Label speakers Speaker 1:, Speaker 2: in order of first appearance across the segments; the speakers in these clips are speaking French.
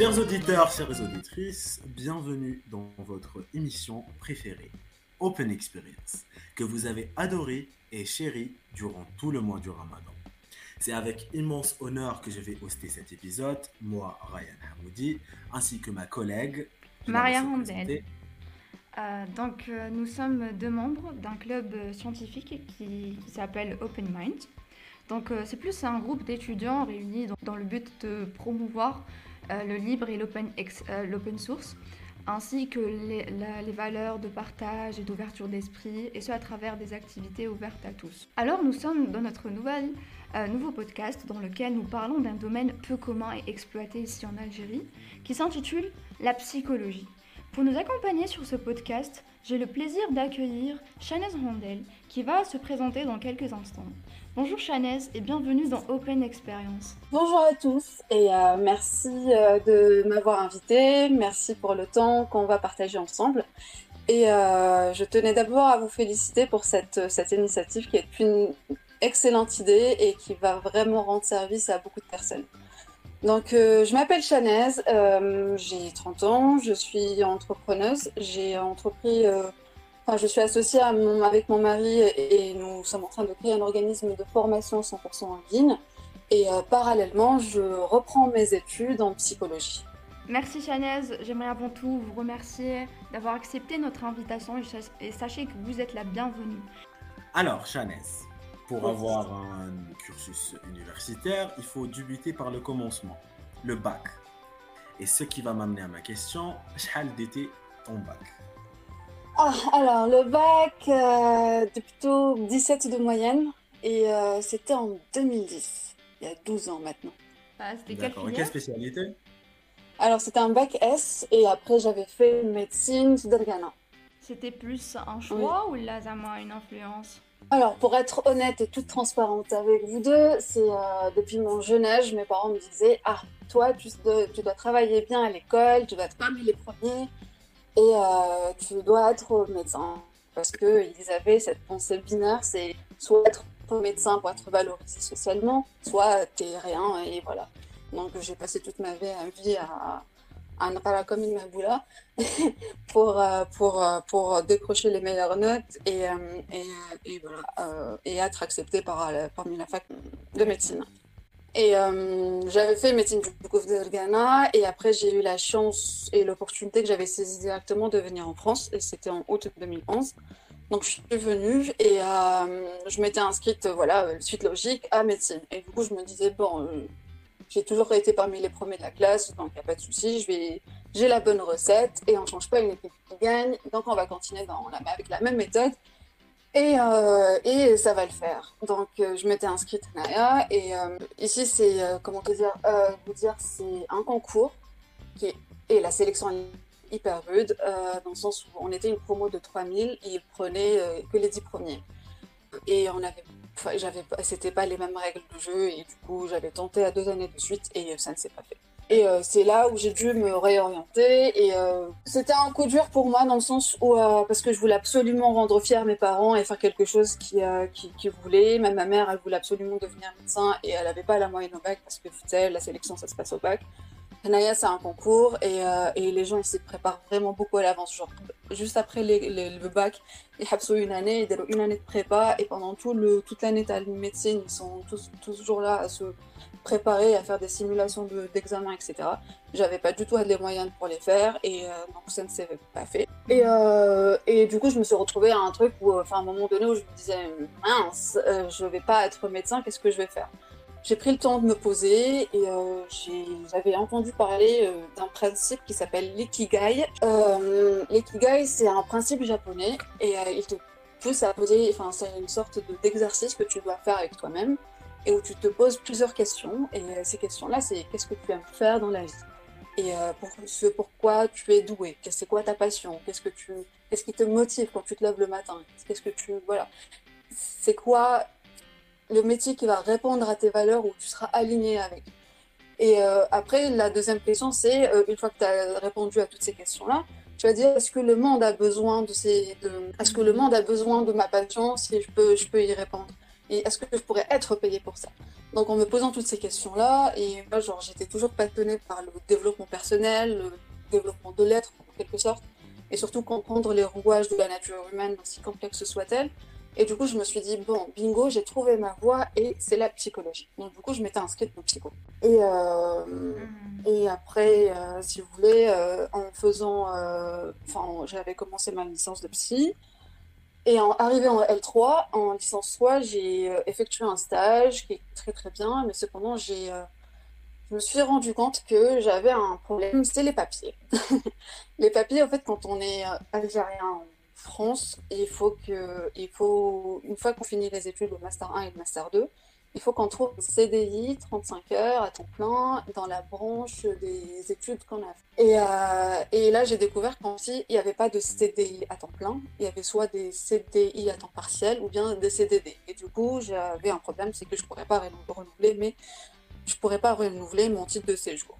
Speaker 1: Chers auditeurs, chères auditrices, bienvenue dans votre émission préférée, Open Experience, que vous avez adoré et chéri durant tout le mois du Ramadan. C'est avec immense honneur que je vais hoster cet épisode, moi, Ryan Hamoudi, ainsi que ma collègue
Speaker 2: Maria Rondel. Euh, donc, euh, nous sommes deux membres d'un club scientifique qui, s'appelle Open Mind. Donc, euh, c'est plus un groupe d'étudiants réunis dans, le but de promouvoir le libre et l'open source, ainsi que les, valeurs de partage et d'ouverture d'esprit, et ce à travers des activités ouvertes à tous. Alors, nous sommes dans notre un nouveau podcast dans lequel nous parlons d'un domaine peu commun et exploité ici en Algérie, qui s'intitule la psychologie. Pour nous accompagner sur ce podcast, j'ai le plaisir d'accueillir Chanez Rondel, qui va se présenter dans quelques instants. Bonjour Chanez et bienvenue dans Open Experience.
Speaker 3: Bonjour à tous et euh, merci euh, de m'avoir invité, merci pour le temps qu'on va partager ensemble. Et euh, je tenais d'abord à vous féliciter pour cette, cette initiative qui est une excellente idée et qui va vraiment rendre service à beaucoup de personnes. Donc, je m'appelle Chanaise, j'ai 30 ans, je suis entrepreneuse. J'ai entrepris, enfin, je suis associée avec mon mari et, nous sommes en train de créer un organisme de formation 100% en ligne. Et parallèlement, je reprends mes études en psychologie.
Speaker 2: Merci Chanaise, j'aimerais avant tout vous remercier d'avoir accepté notre invitation et, sachez que vous êtes la bienvenue.
Speaker 1: Alors, Chanaise, pour avoir un cursus universitaire, il faut débuter par le commencement, le bac. Et ce qui va m'amener à ma question, quel d'été ton bac?
Speaker 3: Ah, Alors, le bac, euh, plutôt 17 de moyenne. Et euh, c'était en 2010, il y a 12 ans maintenant.
Speaker 2: Ah, c'était quelle,
Speaker 1: quelle spécialité?
Speaker 3: Alors, c'était un bac S et après, j'avais fait médecine Ghana.
Speaker 2: C'était plus un choix ou là, ça m'a une influence?
Speaker 3: Alors, pour être honnête et toute transparente avec vous deux, c'est euh, depuis mon jeune âge, mes parents me disaient Ah, toi, tu, dois travailler bien à l'école, tu dois être parmi les premiers et euh, tu dois être médecin. Parce qu'ils avaient cette pensée binaire c'est soit être médecin pour être valorisé socialement, soit t'es rien et voilà. Donc, j'ai passé toute ma vie à, à comme une Maboula pour, euh, pour, euh, pour décrocher les meilleures notes et, et, et, voilà, et être accepté par, parmi la fac de médecine. Et j'avais fait médecine du coup de Ghana et après j'ai eu la chance et l'opportunité que j'avais saisie directement de venir en France et c'était en août 2011. Donc je suis venue et je m'étais inscrite, voilà, suite logique à médecine. Et du coup je me disais, bon, j'ai toujours été parmi les premiers de la classe, donc il n'y a pas de souci. J'ai la bonne recette et on ne change pas une équipe qui gagne. Donc on va continuer dans la, avec la même méthode et, euh, et ça va le faire. Donc euh, je m'étais inscrite à Naya et euh, ici c'est comment dire, vous dire c'est un concours qui est, et la sélection est hyper rude dans le sens où on était une promo de 3000 et ils prenaient que les 10 premiers et on avait j'avais c'était pas les mêmes règles de jeu et du coup j'avais tenté à deux années de suite et ça ne s'est pas fait. Et euh, c'est là où j'ai dû me réorienter et euh, c'était un coup dur pour moi dans le sens où euh, parce que je voulais absolument rendre fiers mes parents et faire quelque chose qui qui, qui voulait. Même ma mère elle voulait absolument devenir médecin et elle avait pas la moyenne au bac parce que tu sais la sélection ça se passe au bac. Naya, c'est un concours et, euh, les gens s'y préparent vraiment beaucoup à l'avance. Genre, juste après le bac, ils ont une année, ils une année de prépa et pendant toute l'année de médecine, ils sont tous, toujours là à se préparer, à faire des simulations d'examen, etc. J'avais pas du tout les moyens pour les faire et euh, donc ça ne s'est pas fait. Et, euh, et, du coup, je me suis retrouvée à un truc où, enfin, à un moment donné où je me disais, mince, je vais pas être médecin, qu'est-ce que je vais faire? J'ai pris le temps de me poser et euh, j'avais entendu parler euh, d'un principe qui s'appelle l'ikigai. Euh, l'ikigai, c'est un principe japonais et euh, il te pousse à poser, enfin, c'est une sorte d'exercice que tu dois faire avec toi-même et où tu te poses plusieurs questions. Et ces questions-là, c'est qu'est-ce que tu aimes faire dans la vie? Et pour ce pourquoi tu es doué, c'est quoi ta passion, qu'est-ce que tu, qu'est-ce qui te motive quand tu te lèves le matin, qu'est-ce que tu, voilà, c'est quoi le métier qui va répondre à tes valeurs où tu seras aligné avec. Et euh, après, la deuxième question, c'est euh, une fois que tu as répondu à toutes ces questions-là, tu vas dire est-ce que le monde a besoin de ces, est-ce que le monde a besoin de ma passion si je peux, je peux y répondre? Et est-ce que je pourrais être payée pour ça? Donc en me posant toutes ces questions-là, et moi genre j'étais toujours passionnée par le développement personnel, le développement de l'être en quelque sorte, et surtout comprendre les rouages de la nature humaine, aussi complexe soit-elle. Et du coup, je me suis dit, bon, bingo, j'ai trouvé ma voie et c'est la psychologie. Donc, du coup, je m'étais inscrite pour psycho. Et, euh, mm. et après, euh, si vous voulez, euh, en faisant. Enfin, j'avais commencé ma licence de psy. Et en arrivé en L3, en licence 3, j'ai effectué un stage qui est très très bien, mais cependant, j'ai je me suis rendu compte que j'avais un problème, c'est les papiers. les papiers, en fait, quand on est algérien en France, il faut que, faut, une fois qu'on finit les études, le Master 1 et le Master 2, il faut qu'on trouve un CDI 35 heures à temps plein dans la branche des études qu'on a fait. Et, euh, là, j'ai découvert qu'en il n'y avait pas de CDI à temps plein. Il y avait soit des CDI à temps partiel ou bien des CDD. Et du coup, j'avais un problème, c'est que je ne pourrais pas renouveler, mais je pourrais pas renouveler mon titre de séjour.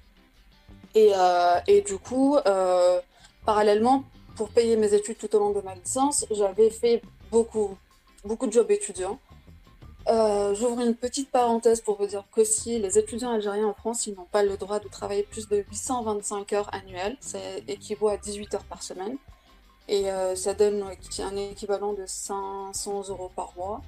Speaker 3: Et, euh, du coup, euh, parallèlement, pour payer mes études tout au long de ma licence, j'avais fait beaucoup, beaucoup de jobs étudiants. Euh, j'ouvre une petite parenthèse pour vous dire que si les étudiants algériens en France, ils n'ont pas le droit de travailler plus de 825 heures annuelles, ça équivaut à 18 heures par semaine. Et ça donne un équivalent de 500 euros par mois.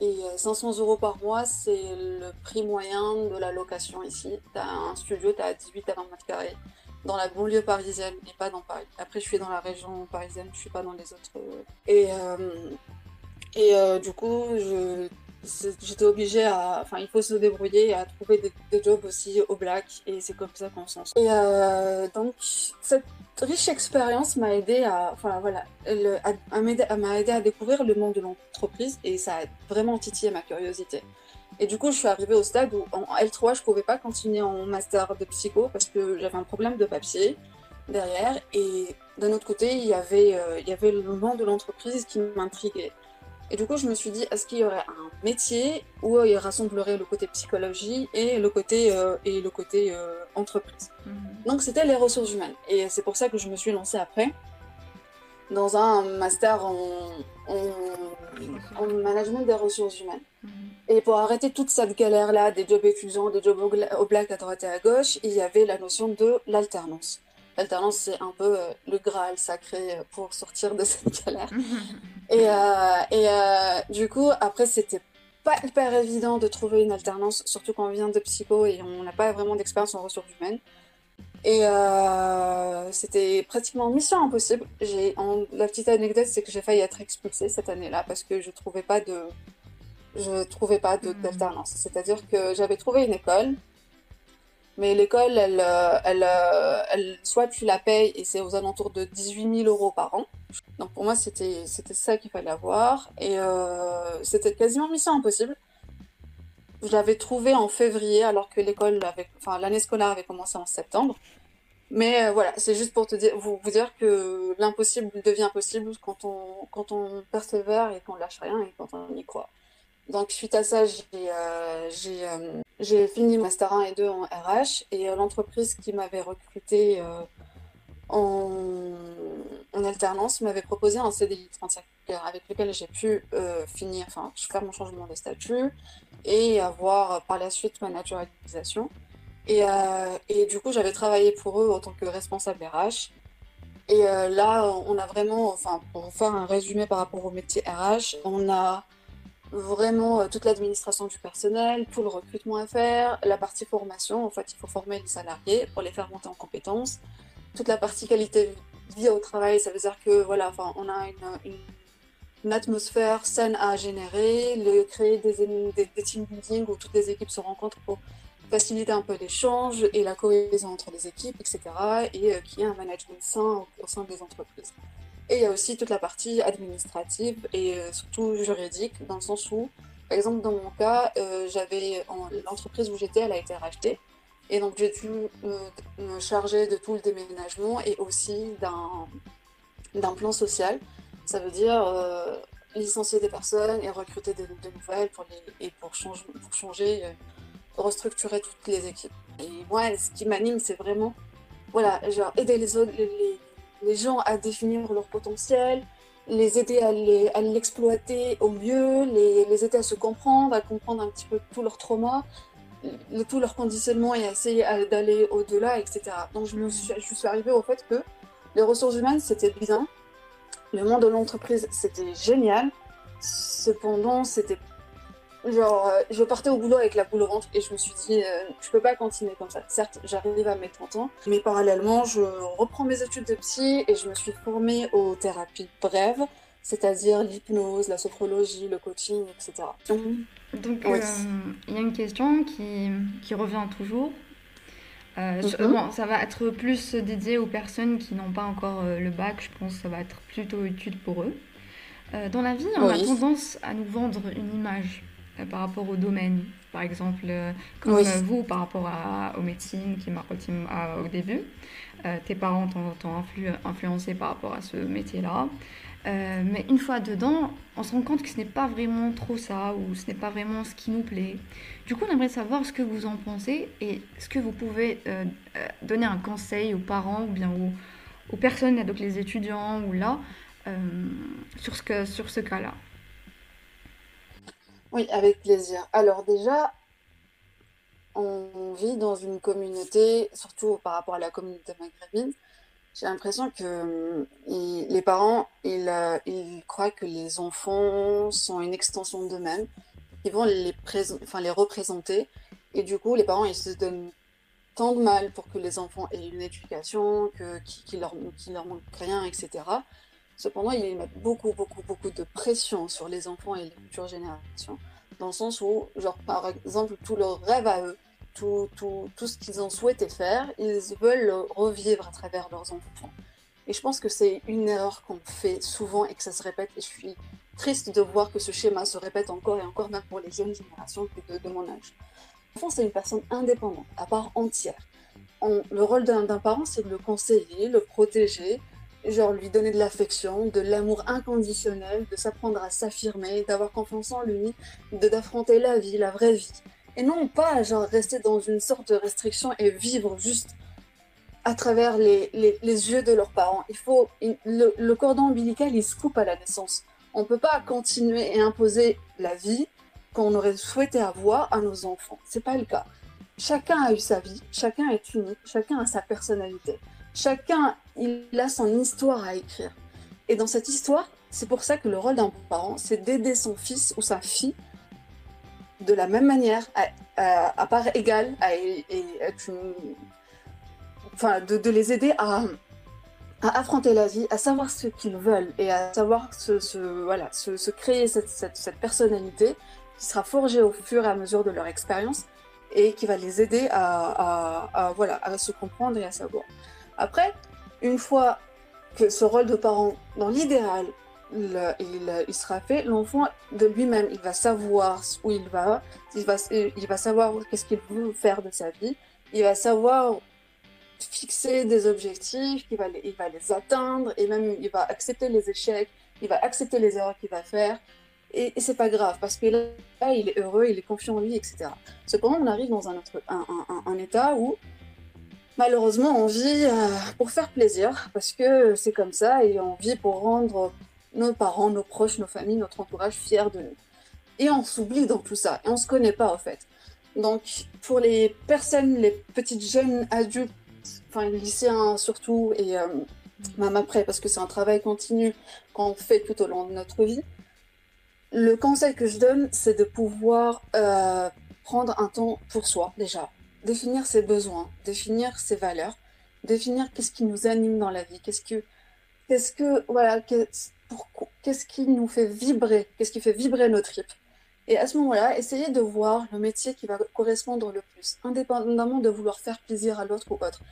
Speaker 3: Et 500 euh, euros par mois, c'est le prix moyen de la location ici. Tu as un studio, tu as 18 à 20 mètres carrés dans la banlieue parisienne et pas dans Paris. Après, je suis dans la région parisienne, je suis pas dans les autres. Euh, et, euh, et du coup, j'étais obligée à. Enfin, il faut se débrouiller et à trouver des, jobs aussi au black, et c'est comme ça qu'on s'en sort. Et euh, donc, cette riche expérience m'a aidé à. Enfin, voilà, m'a aidé à découvrir le monde de l'entreprise, et ça a vraiment titillé ma curiosité. Et du coup, je suis arrivée au stade où en L3, je pouvais pas continuer en master de psycho parce que j'avais un problème de papier derrière. Et d'un autre côté, il y avait, euh, il y avait le monde de l'entreprise qui m'intriguait. Et du coup, je me suis dit, est-ce qu'il y aurait un métier où il rassemblerait le côté psychologie et le côté, euh, et le côté euh, entreprise? Mhm. Donc, c'était les ressources humaines. Et c'est pour ça que je me suis lancée après dans un master en, en, management des ressources humaines. Mhm. Et pour arrêter toute cette galère-là, des jobs étudiants, des jobs au black à droite et à gauche, il y avait la notion de l'alternance. L'alternance, c'est un peu euh, le graal sacré pour sortir de cette galère. Et, euh, euh, du coup, après, c'était pas hyper évident de trouver une alternance, surtout quand on vient de psycho et on n'a pas vraiment d'expérience en ressources humaines. Et euh, c'était pratiquement mission impossible. La petite anecdote, c'est que j'ai failli être expulsée cette année-là parce que je trouvais pas de, je trouvais pas de, hmm. d'alternance. C'est-à-dire que j'avais trouvé une école, mais l'école, elle, euh, elle, euh, elle, soit tu la payes et c'est aux alentours de 18 000 euros par an. Donc pour moi, c'était ça qu'il fallait avoir. Et euh, c'était quasiment mission impossible. Je l'avais trouvé en février alors que l'école enfin l'année scolaire avait commencé en septembre. Mais voilà, c'est juste pour te dire, vous, vous dire que l'impossible devient possible quand on, quand on persévère et qu'on lâche rien et quand on y croit. Donc suite à ça, j'ai euh, euh, fini Master 1 et 2 en RH et euh, l'entreprise qui m'avait recruté en, alternance m'avait proposé un CDI 35 heures avec lequel j'ai pu finir, enfin faire mon changement de statut et avoir par la suite ma naturalisation. Et du coup, j'avais travaillé pour eux en tant que responsable RH. Et là, on a vraiment, enfin, pour faire un résumé par rapport au métier RH, on a vraiment euh, toute l'administration du personnel, tout le recrutement à faire, la partie formation, en fait il faut former les salariés pour les faire monter en compétences, toute la partie qualité de vie au travail, ça veut dire que voilà, on a une, atmosphère saine à générer, le, créer des, des, team building où toutes les équipes se rencontrent pour faciliter un peu l'échange et la cohésion entre les équipes, etc. Et euh, qui est un management sain au sein des entreprises. Et il y a aussi toute la partie administrative et euh, surtout juridique, dans le sens où, par exemple, dans mon cas, euh, j'avais l'entreprise où j'étais, elle a été rachetée. Et donc, j'ai dû me, charger de tout le déménagement et aussi d'un plan social. Ça veut dire euh, licencier des personnes et recruter de, nouvelles pour les, et pour, changer, restructurer toutes les équipes. Et moi, ce qui m'anime, c'est vraiment voilà, genre aider les autres, les gens à définir leur potentiel, les aider à l'exploiter au mieux, les, aider à se comprendre, à comprendre un petit peu tout leur trauma, tout leur conditionnement et essayer d'aller au-delà, etc. Donc je, me suis, je suis arrivée au fait que les ressources humaines, c'était bien, le monde de l'entreprise, c'était génial, cependant, c'était Genre, euh, je partais au boulot avec la boule au ventre et je me suis dit, euh, je peux pas continuer comme ça. Certes, j'arrive à mes 30 ans, mais parallèlement, je reprends mes études de psy et je me suis formée aux thérapies brèves, c'est-à-dire l'hypnose, la sophrologie, le coaching, etc.
Speaker 2: Donc, euh, il y a une question qui, qui revient toujours. Mhm. bon, ça va être plus dédié aux personnes qui n'ont pas encore le bac, je pense que ça va être plutôt utile pour eux. dans la vie, on a tendance à nous vendre une image euh, par rapport au domaine. Par exemple, euh, comme euh, vous, par rapport à, aux médecines qui m'a au début, tes parents t'ont influencé par rapport à ce métier-là. mais une fois dedans, on se rend compte que ce n'est pas vraiment trop ça, ou ce n'est pas vraiment ce qui nous plaît. Du coup, on aimerait savoir ce que vous en pensez et ce que vous pouvez donner un conseil aux parents ou bien aux, aux personnes, donc les étudiants ou là, sur ce, que, sur ce cas-là.
Speaker 3: Oui, avec plaisir. Alors déjà, on vit dans une communauté, surtout par rapport à la communauté maghrébine, j'ai l'impression que hum, les parents, ils, ils, croient que les enfants sont une extension d'eux-mêmes, ils vont les, enfin, les représenter, et du coup, les parents, ils se donnent tant de mal pour que les enfants aient une éducation, que, qui, leur, qui leur manque rien, etc. Cependant, ils mettent beaucoup, beaucoup, beaucoup de pression sur les enfants et les futures générations, dans le sens où, genre, par exemple, tout leur rêve à eux, tout, tout, tout ce qu'ils ont souhaité faire, ils veulent revivre à travers leurs enfants. Et je pense que c'est une erreur qu'on fait souvent et que ça se répète. Et je suis triste de voir que ce schéma se répète encore et encore, même pour les jeunes générations de, de mon âge. L'enfant, c'est une personne indépendante, à part entière. le rôle d'un parent, c'est de le conseiller, le protéger, genre lui donner de l'affection, de l'amour inconditionnel, de s'apprendre à s'affirmer, d'avoir confiance en lui, de d'affronter la vie, la vraie vie. Et non pas genre rester dans une sorte de restriction et vivre juste à travers les, les, les yeux de leurs parents. Il faut le, cordon ombilical il se coupe à la naissance. On ne peut pas continuer et imposer la vie qu'on aurait souhaité avoir à nos enfants. C'est pas le cas. Chacun a eu sa vie, chacun est unique, chacun a sa personnalité. Chacun, il a son histoire à écrire. Et dans cette histoire, c'est pour ça que le rôle d'un parent, c'est d'aider son fils ou sa fille de la même manière, à, part égale, à, de, les aider à, affronter la vie, à savoir ce qu'ils veulent et à savoir se, voilà, se, créer cette, cette, personnalité qui sera forgée au fur et à mesure de leur expérience et qui va les aider à, voilà, à se comprendre et à savoir. Après, une fois que ce rôle de parent, dans l'idéal, il, sera fait, l'enfant de lui-même, il va savoir où il va, il va, savoir qu'est-ce qu'il veut faire de sa vie, il va savoir fixer des objectifs, il va, les, atteindre, et même il va accepter les échecs, il va accepter les erreurs qu'il va faire, et, et c'est pas grave, parce que là, il est heureux, il est confiant en lui, etc. Cependant, on arrive dans un, autre, un état où malheureusement, on vit euh, pour faire plaisir, parce que c'est comme ça, et on vit pour rendre nos parents, nos proches, nos familles, notre entourage fiers de nous. Et on s'oublie dans tout ça, et on se connaît pas en fait. Donc, pour les personnes, les petites jeunes adultes, enfin les lycéens surtout, et euh, même après, parce que c'est un travail continu qu'on fait tout au long de notre vie, le conseil que je donne, c'est de pouvoir euh, prendre un temps pour soi déjà, définir ses besoins, définir ses valeurs, définir qu'est-ce qui nous anime dans la vie, qu'est-ce que, qu'est-ce que, voilà, qu'est-ce qui nous fait vibrer, qu'est-ce qui fait vibrer nos tripes. Et à ce moment-là, essayez de voir le métier qui va correspondre le plus, indépendamment de vouloir faire plaisir à l'autre ou autre.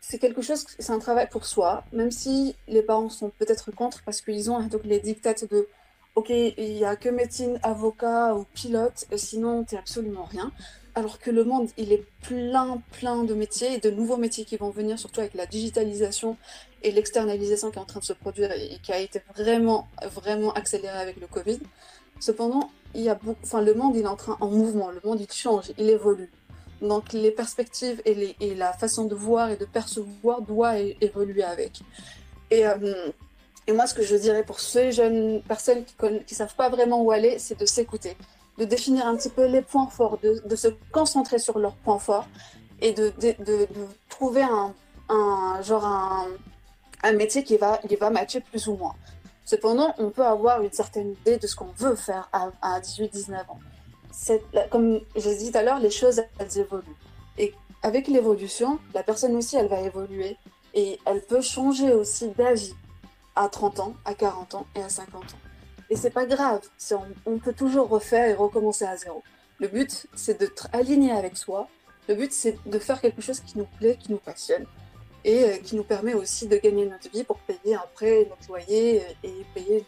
Speaker 3: C'est quelque chose, c'est un travail pour soi, même si les parents sont peut-être contre parce qu'ils ont donc les dictates de ok, il n'y a que médecine, avocat ou pilote, sinon, tu absolument rien alors que le monde, il est plein, plein de métiers et de nouveaux métiers qui vont venir, surtout avec la digitalisation et l'externalisation qui est en train de se produire et qui a été vraiment, vraiment accélérée avec le Covid. Cependant, il y a enfin, le monde, il est en train en mouvement, le monde, il change, il évolue. Donc, les perspectives et la façon de voir et de percevoir doit évoluer avec. Et euh, Et moi, ce que je dirais pour ces jeunes personnes qui ne savent pas vraiment où aller, c'est de s'écouter, de définir un petit peu les points forts, de, de se concentrer sur leurs points forts et de, de, de trouver un, un, genre un, un, métier qui va, qui va matcher plus ou moins. Cependant, on peut avoir une certaine idée de ce qu'on veut faire à, à 18-19 ans. Comme j'ai dit tout à l'heure, les choses, elles évoluent. Et avec l'évolution, la personne aussi, elle va évoluer et elle peut changer aussi d'avis à 30 ans, à 40 ans et à 50 ans. Et c'est pas grave, on, peut toujours refaire et recommencer à zéro. Le but, c'est d'être aligné avec soi. Le but, c'est de faire quelque chose qui nous plaît, qui nous passionne et euh, qui nous permet aussi de gagner notre vie pour payer après notre loyer et payer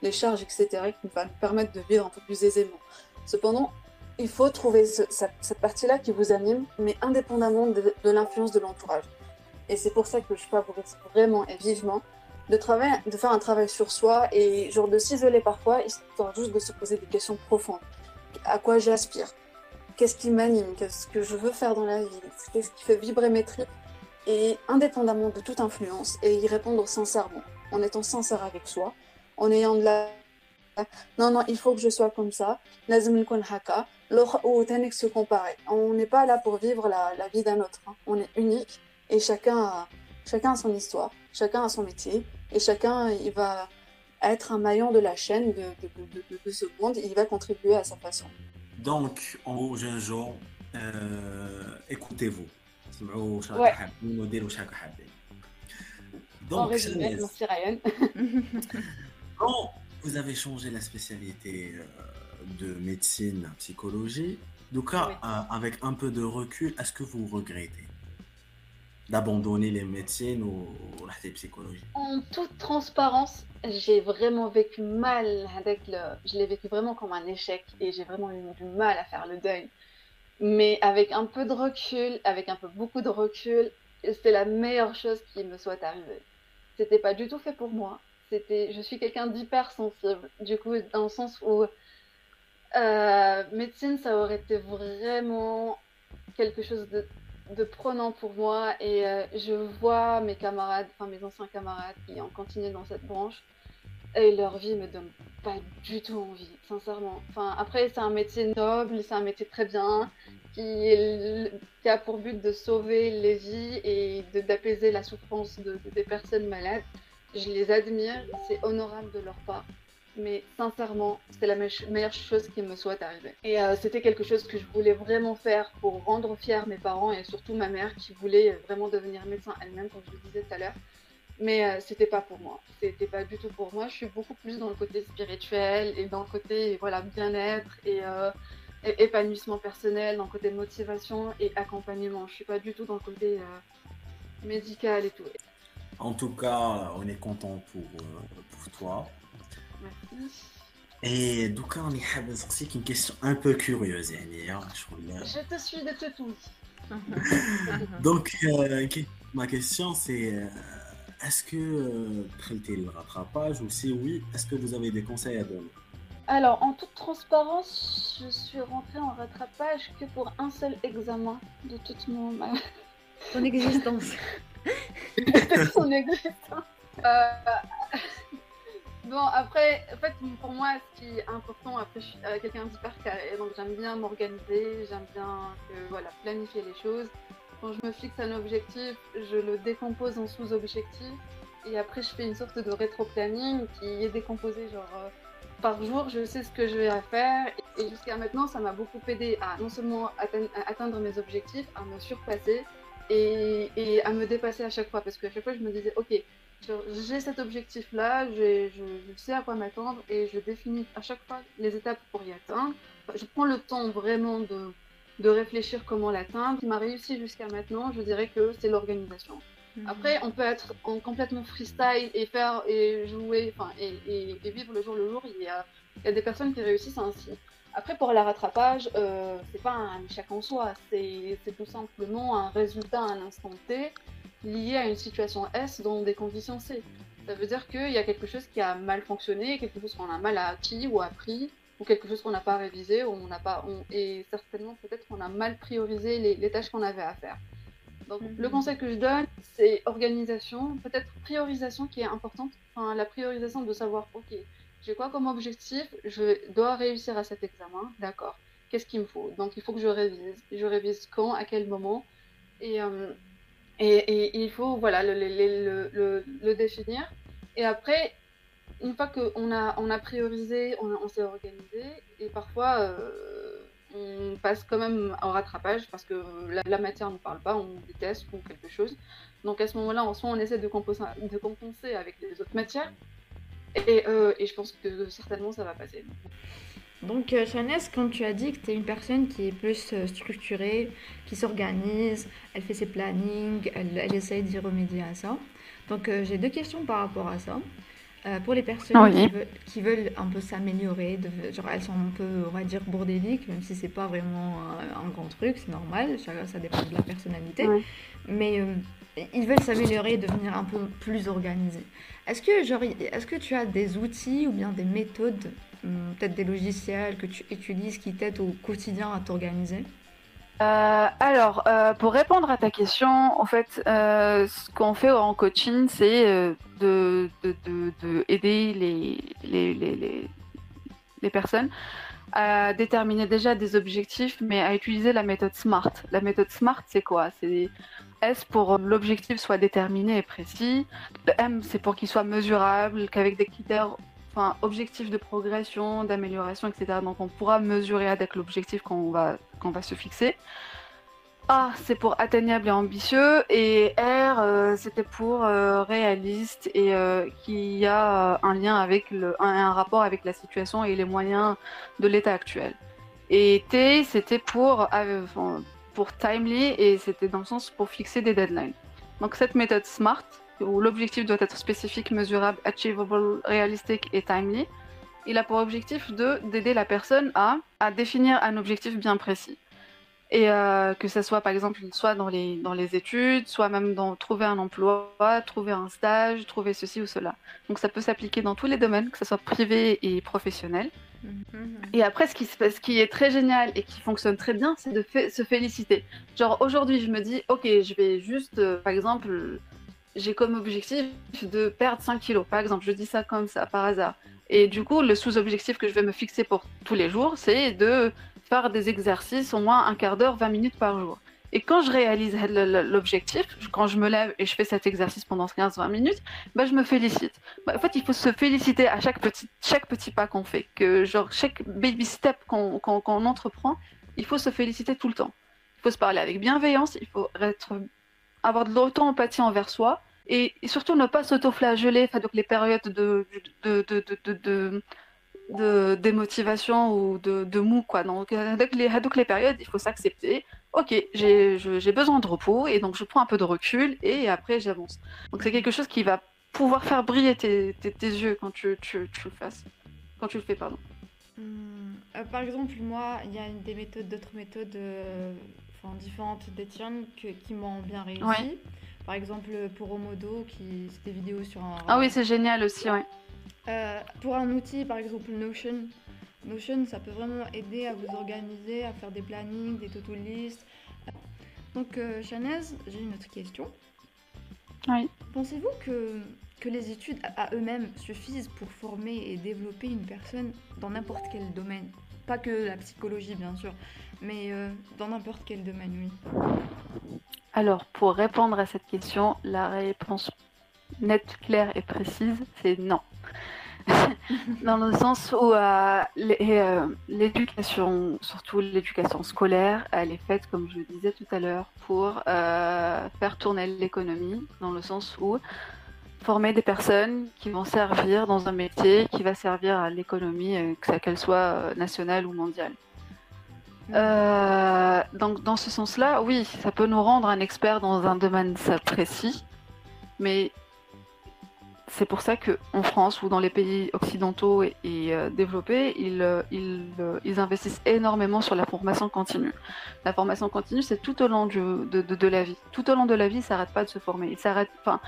Speaker 3: les charges, etc., qui va nous permettre de vivre un peu plus aisément. Cependant, il faut trouver ce, cette, cette partie-là qui vous anime, mais indépendamment de, de l'influence de l'entourage. Et c'est pour ça que je favorise vraiment et vivement de, faire un travail sur soi et genre de s'isoler parfois, histoire juste de se poser des questions profondes. À quoi j'aspire? Qu'est-ce qui m'anime? Qu'est-ce que je veux faire dans la vie? Qu'est-ce qui fait vibrer mes tripes? Et indépendamment de toute influence, et y répondre sincèrement, en étant sincère avec soi, en ayant de la non, non, il faut que je sois comme ça. Se comparer. On n'est pas là pour vivre la, la vie d'un autre. Hein. On est unique et chacun a, chacun a son histoire, chacun a son métier et chacun il va être un maillon de la chaîne de, de, de, de, de ce monde. Il va contribuer à sa façon.
Speaker 1: Donc, en gros, jeunes gens, euh, écoutez-vous.
Speaker 3: Ouais.
Speaker 1: Donc,
Speaker 3: en résumé, merci Ryan.
Speaker 1: quand vous avez changé la spécialité euh, de médecine, psychologie, donc
Speaker 3: Oui.
Speaker 1: euh, avec un peu de recul, est-ce que vous regrettez? D'abandonner les médecines ou, la psychologie
Speaker 3: En toute transparence, j'ai vraiment vécu mal avec le. Je l'ai vécu vraiment comme un échec et j'ai vraiment eu du mal à faire le deuil. Mais avec un peu de recul, avec un peu beaucoup de recul, c'était la meilleure chose qui me soit arrivée. C'était pas du tout fait pour moi. C'était, je suis quelqu'un d'hyper sensible. Du coup, dans le sens où euh, médecine, ça aurait été vraiment quelque chose de, de prenant pour moi. Et euh, je vois mes camarades, enfin mes anciens camarades qui ont continué dans cette branche. Et leur vie me donne pas du tout envie, sincèrement. Enfin, après, c'est un métier noble, c'est un métier très bien, qui, a pour but de sauver les vies et d'apaiser la souffrance de, de, des personnes malades. Je les admire, c'est honorable de leur part. Mais sincèrement, c'est la me meilleure chose qui me soit arrivée. Et euh, c'était quelque chose que je voulais vraiment faire pour rendre fiers mes parents et surtout ma mère qui voulait vraiment devenir médecin elle-même, comme je le disais tout à l'heure mais euh, c'était pas pour moi. C'était pas du tout pour moi. Je suis beaucoup plus dans le côté spirituel et dans le côté voilà bien-être et, euh, et, épanouissement personnel, dans le côté motivation et accompagnement. Je suis pas du tout dans le côté euh, médical et tout.
Speaker 1: En tout cas, on est content pour, pour toi.
Speaker 3: Merci.
Speaker 1: Et donc, on est une question un peu curieuse.
Speaker 3: Je te suis de tout.
Speaker 1: donc, ma question c'est est-ce que euh, traiter le rattrapage ou si oui, est-ce que vous avez des conseils à donner?
Speaker 3: Alors, en toute transparence, je suis rentrée en rattrapage que pour un seul examen de toute mon
Speaker 2: Ton existence.
Speaker 3: Son existence. Euh... Bon, après, en fait, pour moi, ce qui est important, après, je suis euh, quelqu'un d'hyper donc j'aime bien m'organiser, j'aime bien voilà, planifier les choses. Quand je me fixe un objectif, je le décompose en sous-objectifs et après je fais une sorte de rétro-planning qui est décomposé genre euh, par jour, je sais ce que je vais faire et jusqu'à maintenant ça m'a beaucoup aidé à non seulement atteindre, mes objectifs, à me surpasser et, à me dépasser à chaque fois parce qu'à chaque fois je me disais ok j'ai cet objectif là, je, je, sais à quoi m'attendre et je définis à chaque fois les étapes pour y atteindre. Je prends le temps vraiment de de réfléchir comment l'atteindre. Ce qui m'a réussi jusqu'à maintenant, je dirais que c'est l'organisation. Mmh. Après, on peut être en complètement freestyle et faire et jouer, et, et, et, vivre le jour le jour. Il y a, il y a des personnes qui réussissent ainsi. Après, pour la rattrapage, euh, c'est pas un échec en soi, c'est tout simplement un résultat à un instant T lié à une situation S dans des conditions C. Ça veut dire qu'il y a quelque chose qui a mal fonctionné, quelque chose qu'on a mal acquis ou appris, ou quelque chose qu'on n'a pas révisé, ou on n'a pas, on, et certainement peut-être qu'on a mal priorisé les, les tâches qu'on avait à faire. Donc, le conseil que je donne, c'est organisation, peut-être priorisation qui est importante. Enfin, la priorisation de savoir, ok, j'ai quoi comme objectif Je dois réussir à cet examen, d'accord. Qu'est-ce qu'il me faut? Donc, il faut que je révise. Je révise quand, à quel moment Et, et, il faut voilà, le, définir. Et après, une fois qu'on a, on a priorisé, on, s'est organisé, et parfois euh, on passe quand même en rattrapage parce que la, matière ne parle pas, on déteste ou quelque chose. Donc à ce moment-là, en soi, on essaie de compenser, avec les autres matières. Euh, et, je pense que certainement ça va passer.
Speaker 2: Donc, euh, quand tu as dit que tu es une personne qui est plus euh, structurée, qui s'organise, elle fait ses plannings, elle, elle essaye d'y remédier à ça. Donc, euh, j'ai deux questions par rapport à ça. Euh, pour les personnes qui, veulent, un peu s'améliorer, genre elles sont un peu, on va dire, bordéliques, même si c'est pas vraiment un, grand truc, c'est normal, ça, dépend de la personnalité. Mais ils veulent s'améliorer, devenir un peu plus organisés. Est-ce que, genre, est-ce que tu as des outils ou bien des méthodes peut-être des logiciels que tu utilises qui t'aident au quotidien à t'organiser
Speaker 3: euh, alors, euh, pour répondre à ta question, en fait, euh, ce qu'on fait en coaching, c'est de, de, aider les, personnes à déterminer déjà des objectifs, mais à utiliser la méthode SMART. La méthode SMART, c'est quoi? C'est S pour l'objectif soit déterminé et précis. M, c'est pour qu'il soit mesurable, qu'avec des critères enfin, objectif de progression, d'amélioration, etc. Donc on pourra mesurer avec l'objectif qu'on va, va se fixer. A, c'est pour atteignable et ambitieux, et R, euh, c'était pour euh, réaliste et euh, qui a un lien avec le, un, rapport avec la situation et les moyens de l'état actuel. Et T, c'était pour, pour timely et c'était dans le sens pour fixer des deadlines. Donc cette méthode SMART, où l'objectif doit être spécifique, mesurable, achievable, réalistique et timely. Il a pour objectif de d'aider la personne à, à, définir un objectif bien précis. Et euh, que ce soit par exemple soit dans les, dans les études, soit même dans trouver un emploi, trouver un stage, trouver ceci ou cela. Donc ça peut s'appliquer dans tous les domaines, que ce soit privé et professionnel. Mhm. Et après, ce qui, ce qui est très génial et qui fonctionne très bien, c'est de se féliciter. Genre aujourd'hui, je me dis, ok, je vais juste, euh, par exemple, j'ai comme objectif de perdre 5 kilos. Par exemple, je dis ça comme ça, par hasard. Et du coup, le sous-objectif que je vais me fixer pour tous les jours, c'est de faire des exercices au moins un quart d'heure, 20 minutes par jour. Et quand je réalise l'objectif, quand je me lève et je fais cet exercice pendant 15-20 minutes, bah, je me félicite. Bah, en fait, il faut se féliciter à chaque petit, chaque petit pas qu'on fait. Que, genre, chaque baby step qu'on entreprend, il faut se féliciter tout le temps. Il faut se parler avec bienveillance, il faut être avoir de l'auto-empathie envers soi et, surtout ne pas s'auto-flageller, donc les périodes de, de, de, de, démotivation ou de, de mou quoi. Donc avec les, donc les périodes il faut s'accepter. Ok j'ai besoin de repos et donc je prends un peu de recul et après j'avance. Donc c'est quelque chose qui va pouvoir faire briller tes, tes, yeux quand tu, tu, tu, le fasses. Quand tu le fais pardon.
Speaker 2: Hmm, euh, par exemple moi il y a des méthodes d'autres méthodes euh, différentes des tiennes qui m'ont bien réussi. Par exemple, pour Omodo, qui c'est des vidéos sur un.
Speaker 3: Ah oui, c'est génial aussi, ouais.
Speaker 2: Euh, pour un outil, par exemple Notion, Notion, ça peut vraiment aider à vous organiser, à faire des plannings, des to-do lists. Donc, euh, j'ai une autre question.
Speaker 3: Oui.
Speaker 2: Pensez-vous que, que les études à eux-mêmes suffisent pour former et développer une personne dans n'importe quel domaine? Pas que la psychologie, bien sûr, mais euh, dans n'importe quel domaine, oui.
Speaker 3: Alors, pour répondre à cette question, la réponse nette, claire et précise, c'est non. dans le sens où euh, euh, l'éducation, surtout l'éducation scolaire, elle est faite, comme je le disais tout à l'heure, pour faire tourner l'économie, dans le sens où former des personnes qui vont servir dans un métier qui va servir à l'économie, qu'elle soit nationale ou mondiale. Euh, donc dans ce sens-là, oui, ça peut nous rendre un expert dans un domaine précis, mais c'est pour ça qu'en France ou dans les pays occidentaux et, euh, développés, ils, euh, ils, investissent énormément sur la formation continue. La formation continue, c'est tout au long de, de, la vie. Tout au long de la vie, ça n'arrête pas de se former. Il s'arrête, enfin,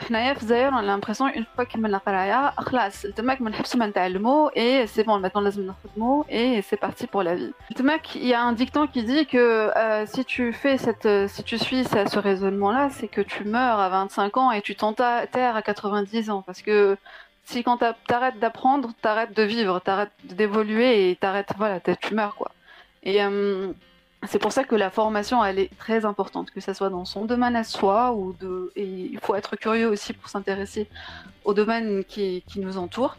Speaker 3: حنايا في الجزائر انا لامبريسيون اون فوا كملنا قرايه خلاص تماك ما نحبسو ما نتعلمو اي سي بون maintenant لازم نخدمو et c'est parti pour la vie. تماك il y a un dicton qui dit que euh, si tu fais cette si tu suis ça, ce raisonnement là, c'est que tu meurs à 25 ans et tu t'enterres à 90 ans parce que si quand t'arrêtes d'apprendre, t'arrêtes de vivre, t'arrêtes d'évoluer et t'arrêtes voilà, tu meurs quoi. Et euh, c'est pour ça que la formation, elle est très importante, que ce soit dans son domaine à soi ou de. Et il faut être curieux aussi pour s'intéresser au domaine qui, qui nous entoure.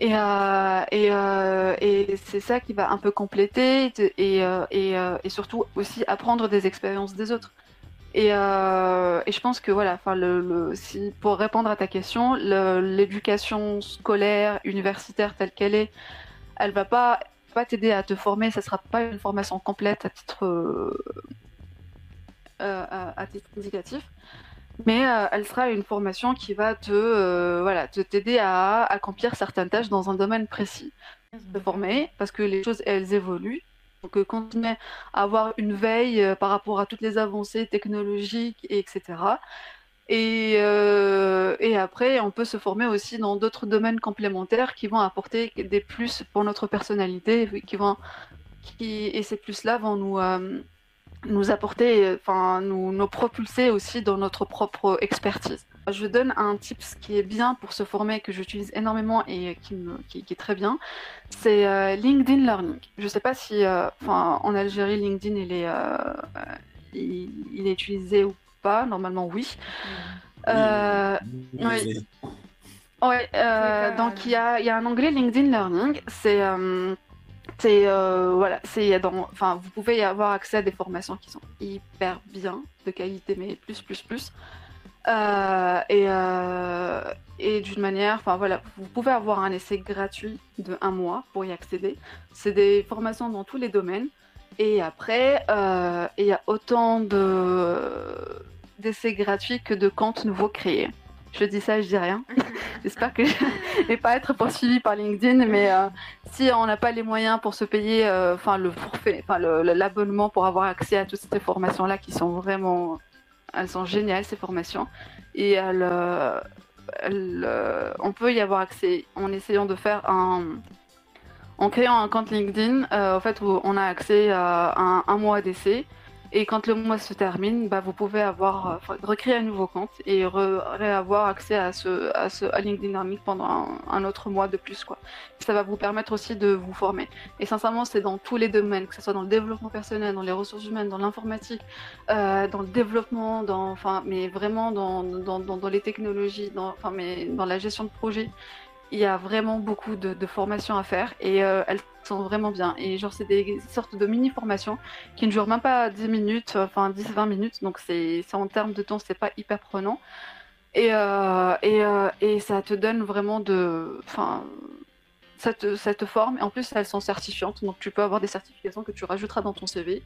Speaker 3: Et, euh, et, euh, et c'est ça qui va un peu compléter et, euh, et, et, surtout aussi apprendre des expériences des autres. Et, je pense que voilà, enfin le, pour répondre à ta question, l'éducation scolaire, universitaire telle qu'elle est, elle va pas pas t'aider à te former, ça sera pas une formation complète à titre, euh, euh, à, titre indicatif, mais euh, elle sera une formation qui va te, voilà, te t'aider à accomplir certaines tâches dans un domaine précis. Te former parce que les choses elles évoluent. Donc continuer à avoir une veille par rapport à toutes les avancées technologiques, etc. Et, euh, et, après, on peut se former aussi dans d'autres domaines complémentaires qui vont apporter des plus pour notre personnalité, qui vont, et ces plus-là vont nous, euh, nous apporter, enfin, nous, propulser aussi dans notre propre expertise. Je donne un tip qui est bien pour se former, que j'utilise énormément et qui, est très bien, c'est euh, LinkedIn Learning. Je ne sais pas si, en Algérie, LinkedIn il est, il, est utilisé ou normalement oui. Euh, oui. Ouais, euh, donc il y a, y a, un onglet LinkedIn Learning. C'est euh, c'est voilà, c'est dans, enfin vous pouvez y avoir accès à des formations qui sont hyper bien, de qualité mais plus plus plus. et et d'une manière, enfin voilà, vous pouvez avoir un essai gratuit de un mois pour y accéder. C'est des formations dans tous les domaines. Et après, il y a autant de d'essais gratuits que de comptes nouveaux créés. Je dis ça, je dis rien. J'espère que je ne vais pas être poursuivi par LinkedIn, mais euh, si on n'a pas les moyens pour se payer euh, enfin le forfait, enfin l'abonnement pour avoir accès à toutes ces formations-là qui sont vraiment, elles sont géniales ces formations et elles, euh, on peut y avoir accès en essayant de faire un, en créant un compte LinkedIn, en fait on a accès à un, un mois d'essai et quand le mois se termine, bah, vous pouvez avoir, euh, recréer un nouveau compte et avoir accès à, ce, à, ce, LinkedIn Dynamic pendant un, autre mois de plus. Ça va vous permettre aussi de vous former. Et sincèrement, c'est dans tous les domaines, que ce soit dans le développement personnel, dans les ressources humaines, dans l'informatique, euh, dans le développement, dans, enfin, mais vraiment dans, dans les technologies, dans, enfin, mais dans la gestion de projet il y a vraiment beaucoup de, formations à faire et euh, elles sont vraiment bien. Et genre, c'est des sortes de mini-formations qui ne durent même pas 10 minutes, enfin 10-20 minutes, donc c'est en termes de temps, c'est pas hyper prenant. Et, euh, et, euh, et, ça te donne vraiment de. Enfin, ça te, ça te forme. Et en plus, elles sont certifiantes, donc tu peux avoir des certifications que tu rajouteras dans ton CV.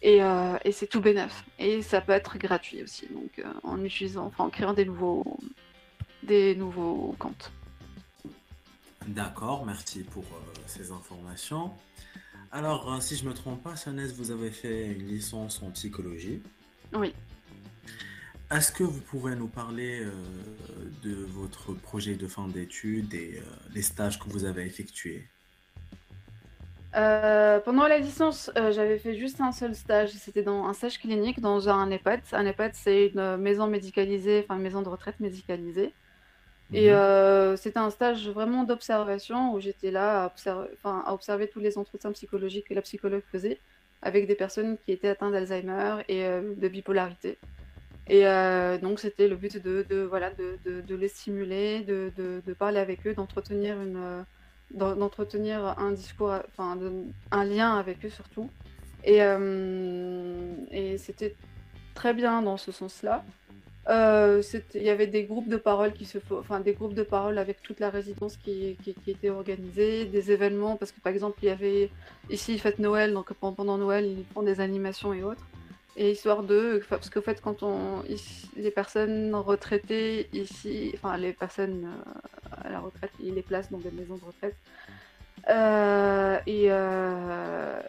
Speaker 3: Et, et c'est tout bénef. Et ça peut être gratuit aussi, donc en utilisant, enfin en créant des nouveaux, des nouveaux comptes.
Speaker 1: D'accord, merci pour euh, ces informations. Alors, euh, si je ne me trompe pas, Sanès, vous avez fait une licence en psychologie.
Speaker 3: Oui.
Speaker 1: Est-ce que vous pouvez nous parler euh, de votre projet de fin d'études et les stages que vous avez effectués?
Speaker 3: Pendant la licence, j'avais fait juste un seul stage. C'était dans un stage clinique dans un EHPAD. Un EHPAD, c'est une maison médicalisée, enfin une maison de retraite médicalisée. Et mhm. euh, c'était un stage vraiment d'observation où j'étais là à observer, à observer, tous les entretiens psychologiques que la psychologue faisait avec des personnes qui étaient atteintes d'Alzheimer et euh, de bipolarité. Et euh, donc c'était le but de, de voilà, de, de, de, les stimuler, de, de, parler avec eux, d'entretenir une d'entretenir un discours, enfin un lien avec eux surtout. Et, et c'était très bien dans ce sens-là. Euh, il y avait des groupes de parole qui se enfin des groupes de parole avec toute la résidence qui, qui, qui était organisée, des événements parce que par exemple il y avait ici fête Noël donc pendant Noël ils font des animations et autres. Et histoire de parce qu'en fait quand on les personnes retraitées ici enfin les personnes euh, à la retraite ils les placent dans des maisons de retraite Euh, et,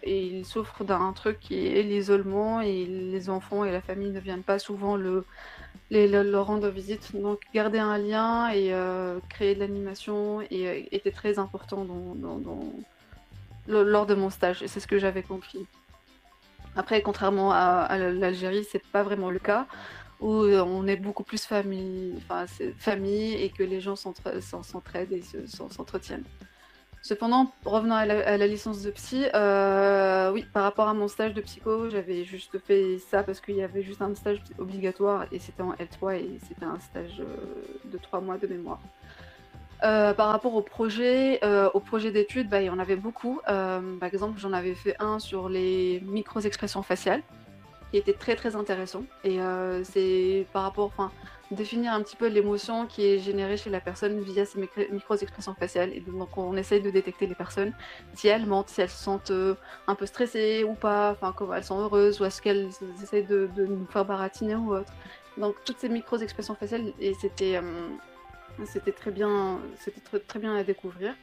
Speaker 3: et, il souffre d'un truc qui est l'isolement et les enfants et la famille ne viennent pas souvent le, les, le, rendre visite. Donc garder un lien et créer de l'animation était très important lors de mon stage et c'est ce que j'avais compris. Après, contrairement à, l'Algérie, c'est pas vraiment le cas où on est beaucoup plus famille, enfin, famille et que les gens s'entraident et s'entretiennent. Cependant, revenant à la, licence de psy, euh, oui, par rapport à mon stage de psycho, j'avais juste fait ça parce qu'il y avait juste un stage obligatoire et c'était en L3 et c'était un stage euh, de trois mois de mémoire. Euh, par rapport au projet, euh, au d'études, bah, il y en avait beaucoup. Par exemple, j'en avais fait un sur les micro-expressions faciales, qui était très très intéressant. Et c'est par rapport, enfin, définir un petit peu l'émotion qui est générée chez la personne via ces micro-expressions faciales. Et donc, on essaye de détecter les personnes, si elles mentent, si elles se sentent un peu stressées ou pas, enfin, comment elles sont heureuses, ou est-ce qu'elles essayent de, nous faire baratiner ou autre. Donc, toutes ces micro-expressions faciales, et c'était c'était très bien, c'était très, bien à découvrir.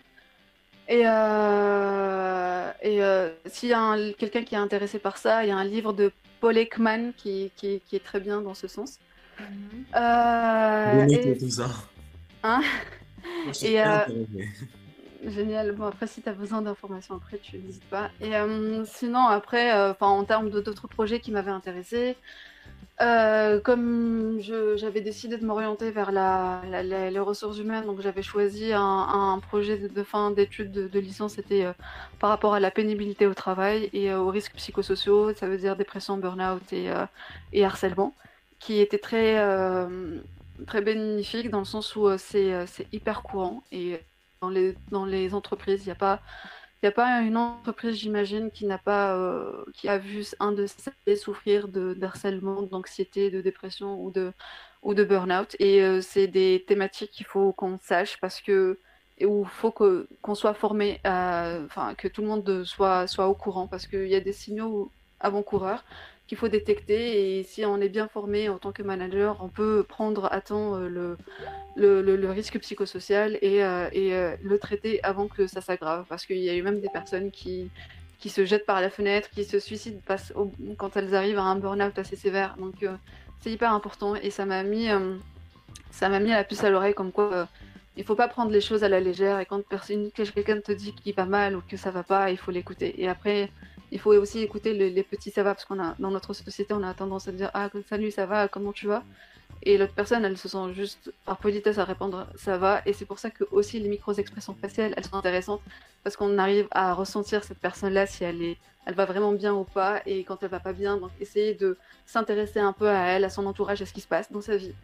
Speaker 3: Et, euh, euh, s'il y a quelqu'un qui est intéressé par ça, il y a un livre de Paul Ekman qui est très bien dans ce sens.
Speaker 1: -hmm. et... tout ça.
Speaker 3: Hein et, euh, Génial. Bon, après, si tu as besoin d'informations, après, tu n'hésites pas. Et sinon, après, en termes d'autres projets qui m'avaient intéressé, euh, comme j'avais décidé de m'orienter vers la, les ressources humaines, donc j'avais choisi un, projet de, fin d'études de, licence, c'était euh, par rapport à la pénibilité au travail et euh, aux risques psychosociaux, ça veut dire dépression, burn-out et, et, harcèlement, qui était très, très bénéfique dans le sens où c'est hyper courant et dans les, dans les entreprises, il n'y a pas il n'y a pas une entreprise, j'imagine, qui n'a pas, euh, qui a vu un de ses souffrir de harcèlement, d'anxiété, de dépression ou de, ou de burn-out. Et euh, c'est des thématiques qu'il faut qu'on sache parce que il faut que qu'on soit formé, enfin que tout le monde soit soit au courant parce qu'il y a des signaux avant-coureurs qu'il faut détecter et si on est bien formé en tant que manager, on peut prendre à temps euh, le, le, risque psychosocial et, euh, euh, le traiter avant que ça s'aggrave. Parce qu'il y a eu même des personnes qui, qui se jettent par la fenêtre, qui se suicident quand elles arrivent à un burn-out assez sévère. Donc c'est hyper important et ça m'a mis, ça m'a mis la puce à l'oreille comme quoi il faut pas prendre les choses à la légère et quand quelqu'un te dit qu'il va mal ou que ça va pas, il faut l'écouter. Et après, il faut aussi écouter les, petits ça va parce qu'on a dans notre société on a tendance à dire ah salut ça va comment tu vas? Et l'autre personne elle se sent juste par politesse à répondre ça va. Et c'est pour ça que aussi les micro expressions faciales elles sont intéressantes parce qu'on arrive à ressentir cette personne là si elle est elle va vraiment bien ou pas. Et quand elle va pas bien donc essayer de s'intéresser un peu à elle à son entourage à ce qui se passe dans sa vie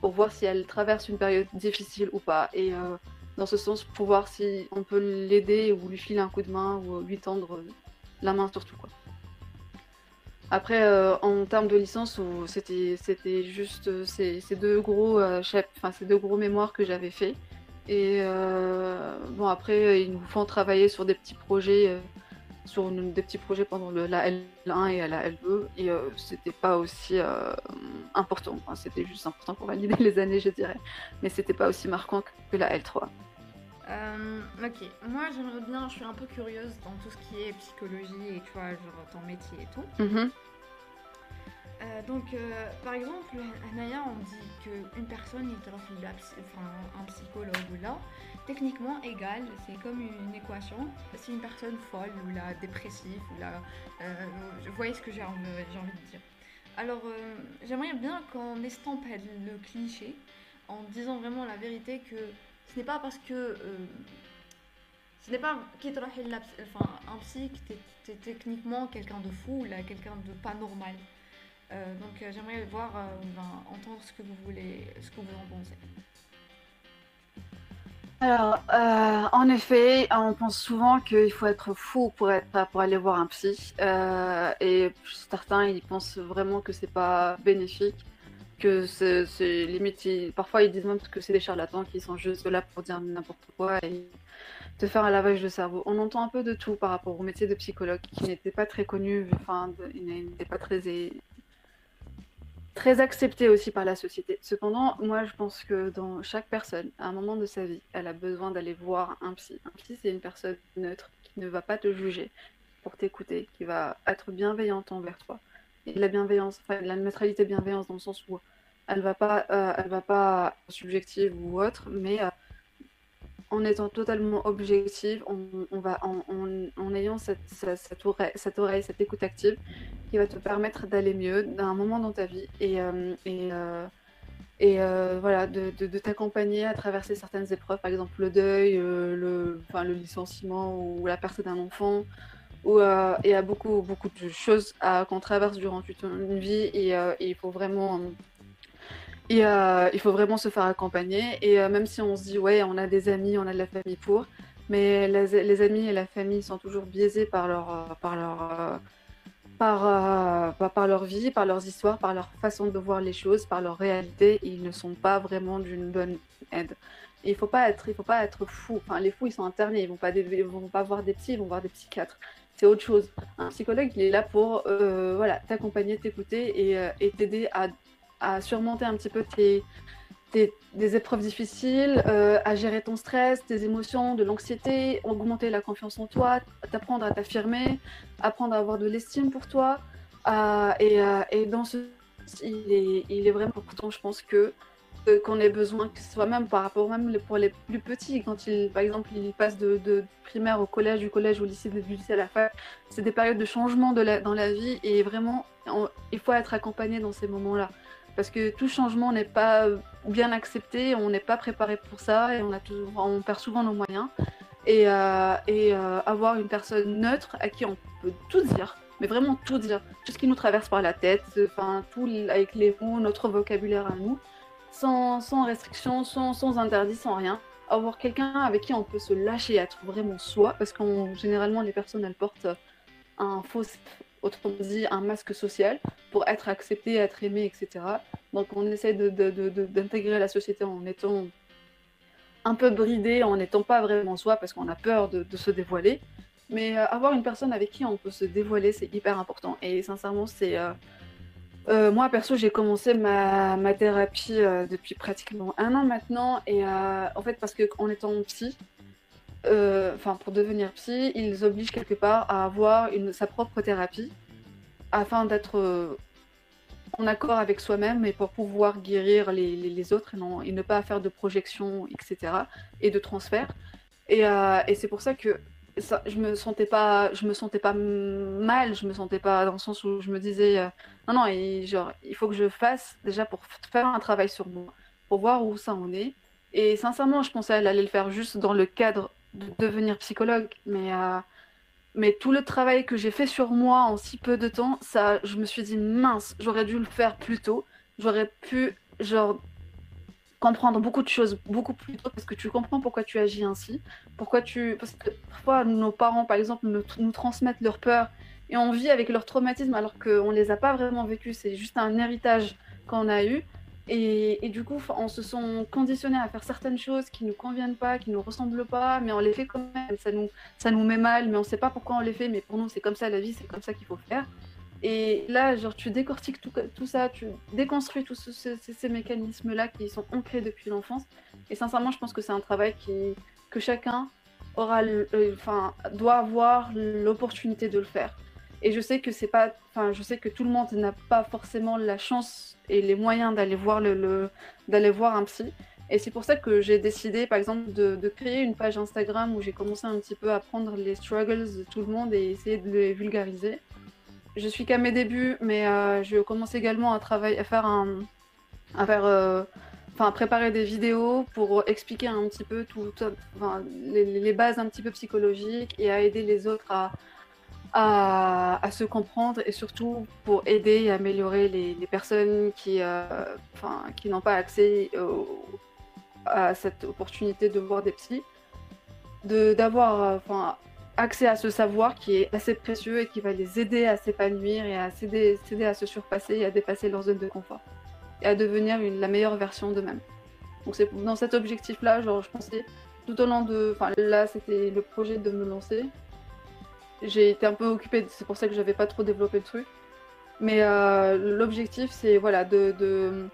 Speaker 3: pour voir si elle traverse une période difficile ou pas et euh, dans ce sens pour voir si on peut l'aider ou lui filer un coup de main ou lui tendre la main surtout quoi. Après, euh, en termes de licence, c'était juste euh, ces, deux gros euh, enfin ces deux gros mémoires que j'avais fait. Et bon après, ils nous font travailler sur des petits projets, sur des petits projets pendant le, la L1 et la L2, et c'était pas aussi important. c'était juste important pour valider les années, je dirais, mais c'était pas aussi marquant que la L3.
Speaker 2: Euh, ok, moi j'aimerais bien, je suis un peu curieuse dans tout ce qui est psychologie et tu vois, genre ton métier et tout.
Speaker 3: Mhm.
Speaker 2: Euh, donc, euh, par exemple, Anaya, on dit qu'une personne, il enfin, un psychologue ou là, techniquement égal, c'est comme une équation. C'est une personne folle ou là, dépressive ou là, vous voyez ce que j'ai envie, de dire. Alors, j'aimerais bien qu'on estompe le cliché en disant vraiment la vérité que ce n'est pas parce que euh, ce n'est pas enfin, un psy tu es, techniquement quelqu'un de fou là quelqu'un de pas normal euh, donc euh, j'aimerais voir entendre ce que vous voulez ce que vous en pensez
Speaker 3: alors, en effet, on pense souvent qu'il faut être fou pour, être, pour aller voir un psy. et certains, ils pensent vraiment que c'est pas bénéfique que c'est limite, parfois ils disent même que c'est des charlatans qui sont juste là pour dire n'importe quoi et te faire un lavage de cerveau. On entend un peu de tout par rapport au métier de psychologue qui n'était pas très connu, enfin, il n'était pas très. Très accepté aussi par la société. Cependant, moi, je pense que dans chaque personne, à un moment de sa vie, elle a besoin d'aller voir un psy. Un psy, c'est une personne neutre qui ne va pas te juger pour t'écouter, qui va être bienveillante envers toi. Et la bienveillance, enfin, la neutralité bienveillance dans le sens où elle va pas, euh, elle va pas subjective ou autre, mais euh, en étant totalement objective, on, va en, ayant cette, cette, oreille, cette, oreille, cette écoute active qui va te permettre d'aller mieux d'un moment dans ta vie et, euh, et, euh, euh, voilà, de, t'accompagner à traverser certaines épreuves, par exemple le deuil, le, le licenciement ou la perte d'un enfant. Il y a beaucoup, beaucoup de choses qu'on traverse durant toute une vie et il faut vraiment euh, il faut vraiment se faire accompagner. Et euh, même si on se dit, ouais, on a des amis, on a de la famille pour, mais les, amis et la famille sont toujours biaisés par leur, euh, par leur, par, bah, par leur vie, par leurs histoires, par leur façon de voir les choses, par leur réalité. Ils ne sont pas vraiment d'une bonne aide. Il faut faut pas être fou. Enfin, les fous, ils sont internés. Ils vont vont pas voir des psys, ils vont voir des psychiatres. C'est autre chose. Un psychologue, il est là pour, voilà, t'accompagner, t'écouter et t'aider à à surmonter un petit peu tes, des épreuves difficiles, euh, à gérer ton stress, tes émotions, de l'anxiété, augmenter la confiance en toi, t'apprendre à t'affirmer, apprendre à avoir de l'estime pour toi. et, et, dans ce il est, il est vraiment important, je pense que qu'on ait besoin, que ce soit même par rapport même pour les plus petits, quand ils, par exemple, ils passent de, primaire au collège, du collège au lycée, du lycée à la fac, c'est des périodes de changement de dans la vie et vraiment, il faut être accompagné dans ces moments-là parce que tout changement n'est pas bien accepté, on n'est pas préparé pour ça et on, perd souvent nos moyens. Et, euh, euh, avoir une personne neutre à qui on peut tout dire, mais vraiment tout dire, tout ce qui nous traverse par la tête, enfin tout avec les mots, notre vocabulaire à nous, sans, sans restriction, sans, sans interdit, sans rien. Avoir quelqu'un avec qui on peut se lâcher, être vraiment soi, parce que généralement les personnes elles portent un faux, autrement dit un masque social, pour être accepté, être aimé, etc. Donc on essaie d'intégrer la société en étant un peu bridé, en n'étant pas vraiment soi, parce qu'on a peur de, se dévoiler. Mais euh, avoir une personne avec qui on peut se dévoiler, c'est hyper important. Et sincèrement, c'est... Euh, euh, moi, perso, j'ai commencé ma, ma thérapie depuis pratiquement un an maintenant. Et en fait, parce qu'en étant psy, euh, enfin pour devenir psy, ils obligent quelque part à avoir sa propre thérapie afin d'être euh, en accord avec soi-même et pour pouvoir guérir les, autres et, non, et ne pas faire de projection, etc. et de transfert. Et, euh, et c'est pour ça que je me sentais pas, je me sentais pas mal, je me sentais pas dans le sens où je me disais non non, il faut que je fasse déjà pour faire un travail sur moi, pour voir où ça en est. Et sincèrement, je pensais qu'elle allait le faire juste dans le cadre de devenir psychologue, mais, euh, mais tout le travail que j'ai fait sur moi en si peu de temps, ça, je me suis dit mince, j'aurais dû le faire plus tôt. J'aurais pu, genre, comprendre beaucoup de choses beaucoup plus tôt parce que tu comprends pourquoi tu agis ainsi, pourquoi tu, parce que parfois nos parents, par exemple, nous, nous transmettent leur peur et on vit avec leur traumatisme alors qu'on les a pas vraiment vécus. C'est juste un héritage qu'on a eu. Et, du coup, on se sent conditionnés à faire certaines choses qui ne nous conviennent pas, qui ne nous ressemblent pas, mais on les fait quand même. Ça nous, ça nous met mal, mais on ne sait pas pourquoi on les fait, mais pour nous, c'est comme ça la vie, c'est comme ça qu'il faut faire. Et là, genre, tu décortiques tout, tout ça, tu déconstruis tous ces, mécanismes-là qui sont ancrés depuis l'enfance. Et sincèrement, je pense que c'est un travail qui, que chacun aura, euh, enfin, doit avoir l'opportunité de le faire. Et je sais que c'est pas, enfin, je sais que tout le monde n'a pas forcément la chance et les moyens d'aller voir un psy. Et c'est pour ça que j'ai décidé, par exemple, de, créer une page Instagram où j'ai commencé un petit peu à prendre les struggles de tout le monde et essayer de les vulgariser. Je suis qu'à mes débuts, mais euh, je commence également à travailler, à faire à faire, euh, enfin, préparer des vidéos pour expliquer un petit peu tout, les, les, bases un petit peu psychologiques et à aider les autres à, à, se comprendre et surtout pour aider et améliorer les, personnes qui, euh, qui n'ont pas accès à cette opportunité de voir des psys, d'avoir enfin, accès à ce savoir qui est assez précieux et qui va les aider à s'épanouir et à s'aider à se surpasser et à dépasser leur zone de confort et à devenir la meilleure version d'eux-mêmes. Donc c'est dans cet objectif-là, je pensais tout au long de, enfin là c'était le projet de me lancer, j'ai été un peu occupée, c'est pour ça que j'avais pas trop développé le truc. Mais l'objectif, c'est voilà, de,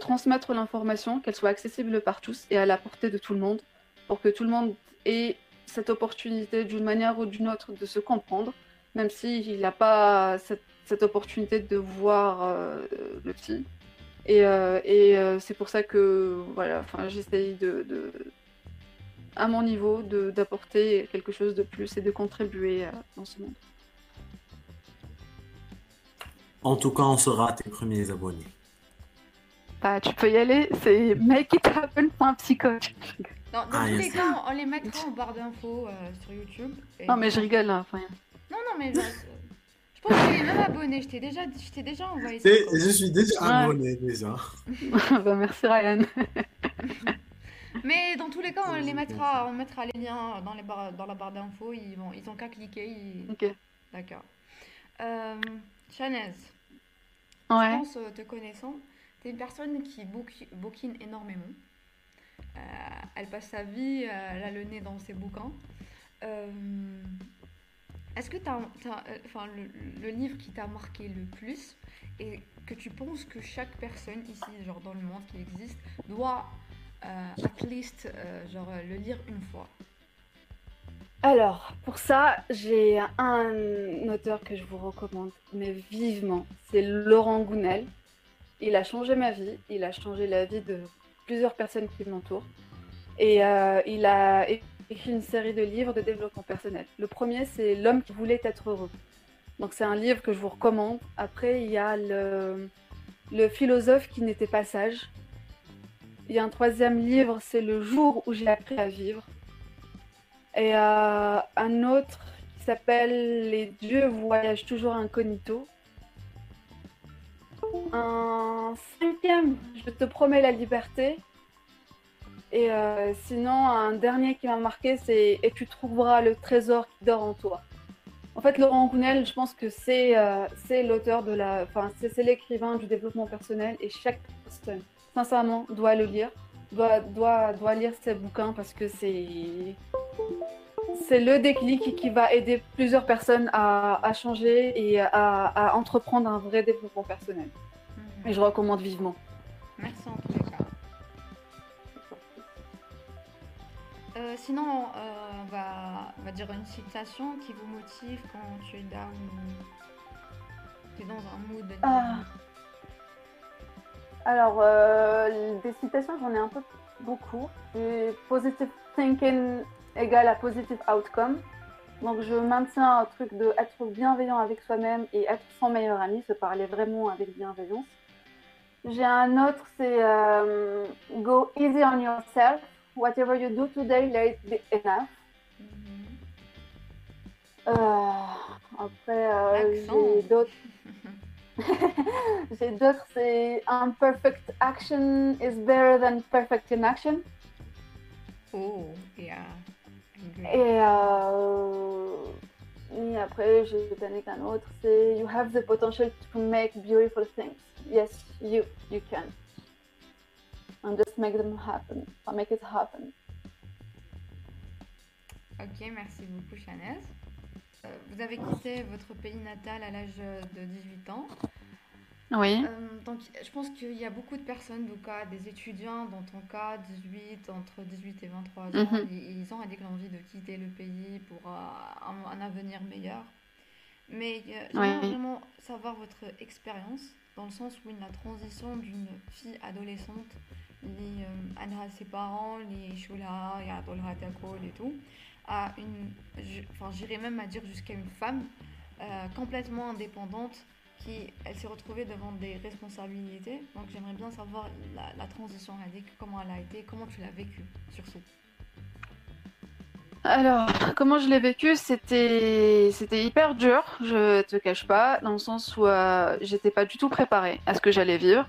Speaker 3: transmettre l'information, qu'elle soit accessible par tous et à la portée de tout le monde, pour que tout le monde ait cette opportunité d'une manière ou d'une autre de se comprendre, même s'il n'a pas cette, opportunité de voir euh, le petit. Et, euh, euh, c'est pour ça que voilà, j'essaye de, à mon niveau d'apporter quelque chose de plus et de contribuer dans ce monde.
Speaker 1: En tout cas, on sera tes premiers abonnés.
Speaker 3: Bah, tu peux y aller, c'est make it
Speaker 2: psychote. Non, dans ah, tous les cas, on les mettra en barre d'infos euh, sur YouTube.
Speaker 3: Non, mais je rigole là. Enfin...
Speaker 2: Non, non, mais genre, je pense que tu es même abonné. Je t'ai déjà, déjà envoyé
Speaker 1: ça. Je suis déjà abonné, déjà.
Speaker 3: bah, merci Ryan.
Speaker 2: mais dans tous les cas, on les mettra, on mettra les liens dans, les dans la barre d'infos. Ils, vont, ils ont qu'à cliquer.
Speaker 3: Ok.
Speaker 2: D'accord. Euh, Chanez.
Speaker 3: Ouais.
Speaker 2: Je pense, euh, te connaissant, tu es une personne qui bouquine énormément. Euh, elle passe sa vie, euh, elle a le nez dans ses bouquins. Euh, est-ce que tu as, enfin, le, livre qui t'a marqué le plus et que tu penses que chaque personne ici, genre dans le monde qui existe, doit at least genre, le lire une fois
Speaker 3: alors, pour ça, j'ai un auteur que je vous recommande, mais vivement. C'est Laurent Gounel. Il a changé ma vie, il a changé la vie de plusieurs personnes qui m'entourent. Et euh, il a écrit une série de livres de développement personnel. Le premier, c'est L'homme qui voulait être heureux. Donc c'est un livre que je vous recommande. Après, il y a le philosophe qui n'était pas sage. Il y a un troisième livre, c'est Le jour où j'ai appris à vivre. Et euh, un autre qui s'appelle Les dieux voyagent toujours incognito. Un cinquième, je te promets la liberté. Et euh, sinon, un dernier qui m'a marqué, c'est Et tu trouveras le trésor qui dort en toi. En fait, Laurent Gounel, je pense que c'est euh, l'auteur de la. Enfin, c'est l'écrivain du développement personnel et chaque personne, sincèrement, doit le lire, doit, doit, doit lire ses bouquins parce que c'est. C'est le déclic qui va aider plusieurs personnes à, à changer et à, à, entreprendre un vrai développement personnel. Et je recommande vivement.
Speaker 2: Merci en les cas. Euh, sinon, euh, on, va, on, va, dire une citation qui vous motive quand tu es down tu es dans un mood. De... Ah.
Speaker 3: Alors, euh, des citations, j'en ai un peu beaucoup. positive thinking égale à positive outcome. Donc, je maintiens un truc de être bienveillant avec soi-même et être son meilleur ami, se parler vraiment avec bienveillance. J'ai un autre, c'est euh, Go easy on yourself. Whatever you do today, let it be enough. Euh, après, j'ai d'autres. j'ai d'autres, c'est Imperfect action is better than perfect inaction.
Speaker 2: Oh, yeah.
Speaker 3: Et, euh, et après, j'ai donné qu'un autre, c'est You have the potential to make beautiful things yes, you, you can. And just make them happen, or make it happen.
Speaker 2: Ok, merci beaucoup, Chanez. Euh, vous avez quitté votre pays natal à l'âge de 18 ans.
Speaker 3: Oui.
Speaker 2: Euh, donc, je pense qu'il y a beaucoup de personnes, donc, des étudiants, dans ton cas, 18, entre 18 et 23 ans, mhm. ils, ont envie de quitter le pays pour euh, un, avenir meilleur. Mais j'aimerais vraiment savoir votre expérience dans le sens où la transition d'une fille adolescente, les euh, ses parents, les Shula, et tout, à une, enfin j'irais même à dire jusqu'à une femme euh, complètement indépendante qui elle s'est retrouvée devant des responsabilités. Donc j'aimerais bien savoir la, transition, elle comment elle a été, comment tu l'as vécue surtout.
Speaker 3: Alors, comment je l'ai vécu C'était c'était hyper dur, je te cache pas, dans le sens où euh, j'étais pas du tout préparée à ce que j'allais vivre.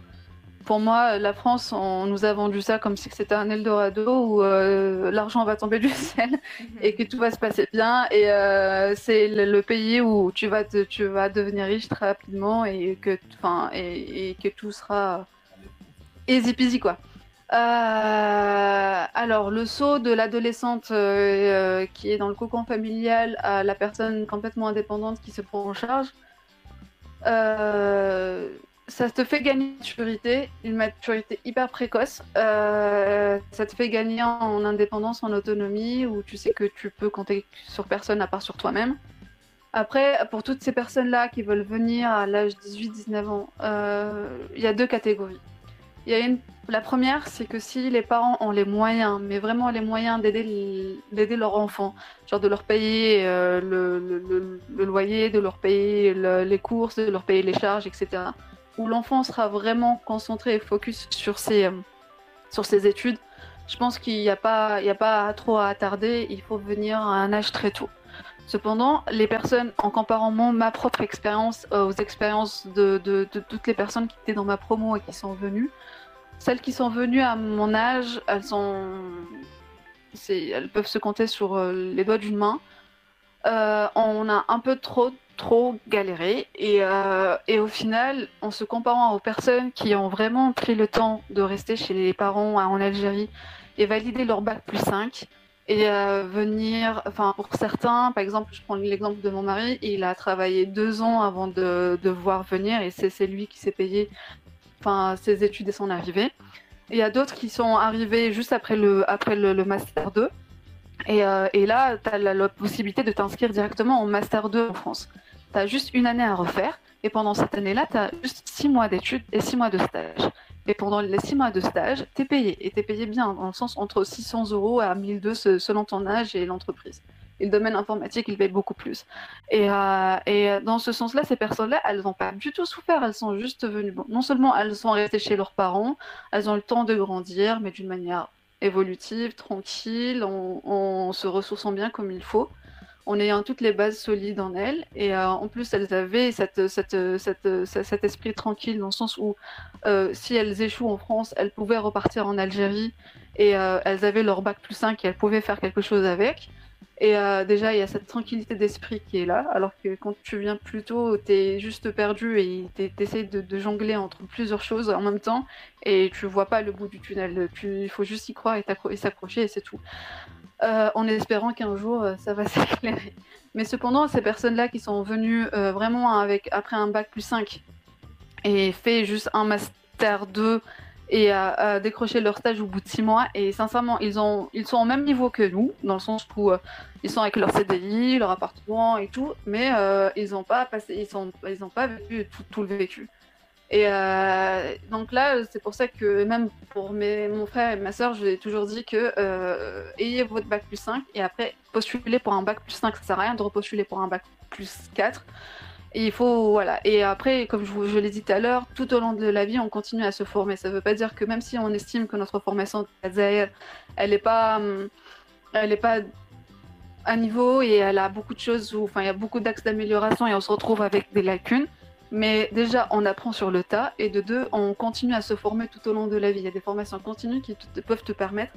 Speaker 3: Pour moi, la France, on nous a vendu ça comme si c'était un Eldorado où euh, l'argent va tomber du ciel mhm. et que tout va se passer bien. Et euh, c'est le, pays où tu vas, te, tu vas devenir riche très rapidement et que, et, et que tout sera easy peasy quoi. Euh, alors, le saut de l'adolescente euh, qui est dans le cocon familial à la personne complètement indépendante qui se prend en charge, ça te fait gagner une maturité, une maturité hyper précoce. ça te fait gagner en indépendance, en autonomie, où tu sais que tu peux compter sur personne à part sur toi-même. Après, pour toutes ces personnes-là qui veulent venir à l'âge 18-19 ans, il y a deux catégories. La première, c'est que si les parents ont les moyens, mais vraiment les moyens d'aider leur enfant, genre de leur payer euh, le, loyer, de leur payer les courses, de leur payer les charges, etc., où l'enfant sera vraiment concentré et focus sur ses, euh, sur ses études, je pense qu'il n'y a, pas, a pas trop à attarder, il faut venir à un âge très tôt. Cependant, les personnes, en comparant ma propre expérience euh, aux expériences de, de, toutes les personnes qui étaient dans ma promo et qui sont venues, celles qui sont venues à mon âge, elles sont, elles peuvent se compter sur euh, les doigts d'une main. On a un peu trop, trop galéré euh, et, au final, en se comparant aux personnes qui ont vraiment pris le temps de rester chez les parents en Algérie et valider leur bac plus 5 et venir, enfin pour certains, par exemple, je prends l'exemple de mon mari, il a travaillé deux ans avant de, de voir venir et c'est lui qui s'est payé ses études et son arrivée. Il y a d'autres qui sont arrivés juste après le, après le, Master 2. Et, euh, et là, tu as la, possibilité de t'inscrire directement en Master 2 en France. Tu as juste une année à refaire. Et pendant cette année-là, tu as juste six mois d'études et six mois de stage. Et pendant les six mois de stage, tu es payé. Et tu es payé bien, dans le sens entre 600 euros à 1200 selon ton âge et l'entreprise le domaine informatique, il paye beaucoup plus. Et, euh, et dans ce sens-là, ces personnes-là, elles n'ont pas du tout souffert. Elles sont juste venues. Non seulement elles sont restées chez leurs parents, elles ont le temps de grandir, mais d'une manière évolutive, tranquille, en, se ressourçant bien comme il faut, en ayant toutes les bases solides en elles. Et euh, en plus, elles avaient cet esprit tranquille dans le sens où euh, si elles échouent en France, elles pouvaient repartir en Algérie et elles avaient leur bac plus 5 et elles pouvaient faire quelque chose avec. Et euh, déjà, il y a cette tranquillité d'esprit qui est là, alors que quand tu viens plus tôt, tu es juste perdu et tu essaies de, jongler entre plusieurs choses en même temps et tu vois pas le bout du tunnel. Il faut juste y croire et s'accrocher et c'est tout. Euh, en espérant qu'un jour, euh, ça va s'éclairer. Mais cependant, ces personnes-là qui sont venues vraiment avec, après un bac plus 5 et fait juste un master 2 et à, décrocher leur stage au bout de six mois. Et sincèrement, ils, ont, ils sont au même niveau que nous, dans le sens où euh, ils sont avec leur CDI, leur appartement et tout, mais euh, ils n'ont pas passé, ils ils pas vécu tout, le vécu. Et euh, donc là, c'est pour ça que même pour mes, mon frère et ma soeur, je ai toujours dit que ayez votre bac plus 5 et après postulez pour un bac plus 5. Ça sert à rien de repostuler pour un bac plus 4 et il faut, voilà. Et après, comme je, je l'ai dit tout à l'heure, tout au long de la vie, on continue à se former. Ça ne veut pas dire que même si on estime que notre formation elle n'est pas, hum, elle est pas à niveau et elle a beaucoup de choses, où, enfin, il y a beaucoup d'axes d'amélioration et on se retrouve avec des lacunes. Mais déjà, on apprend sur le tas et de deux, on continue à se former tout au long de la vie. Il y a des formations continues qui peuvent te permettre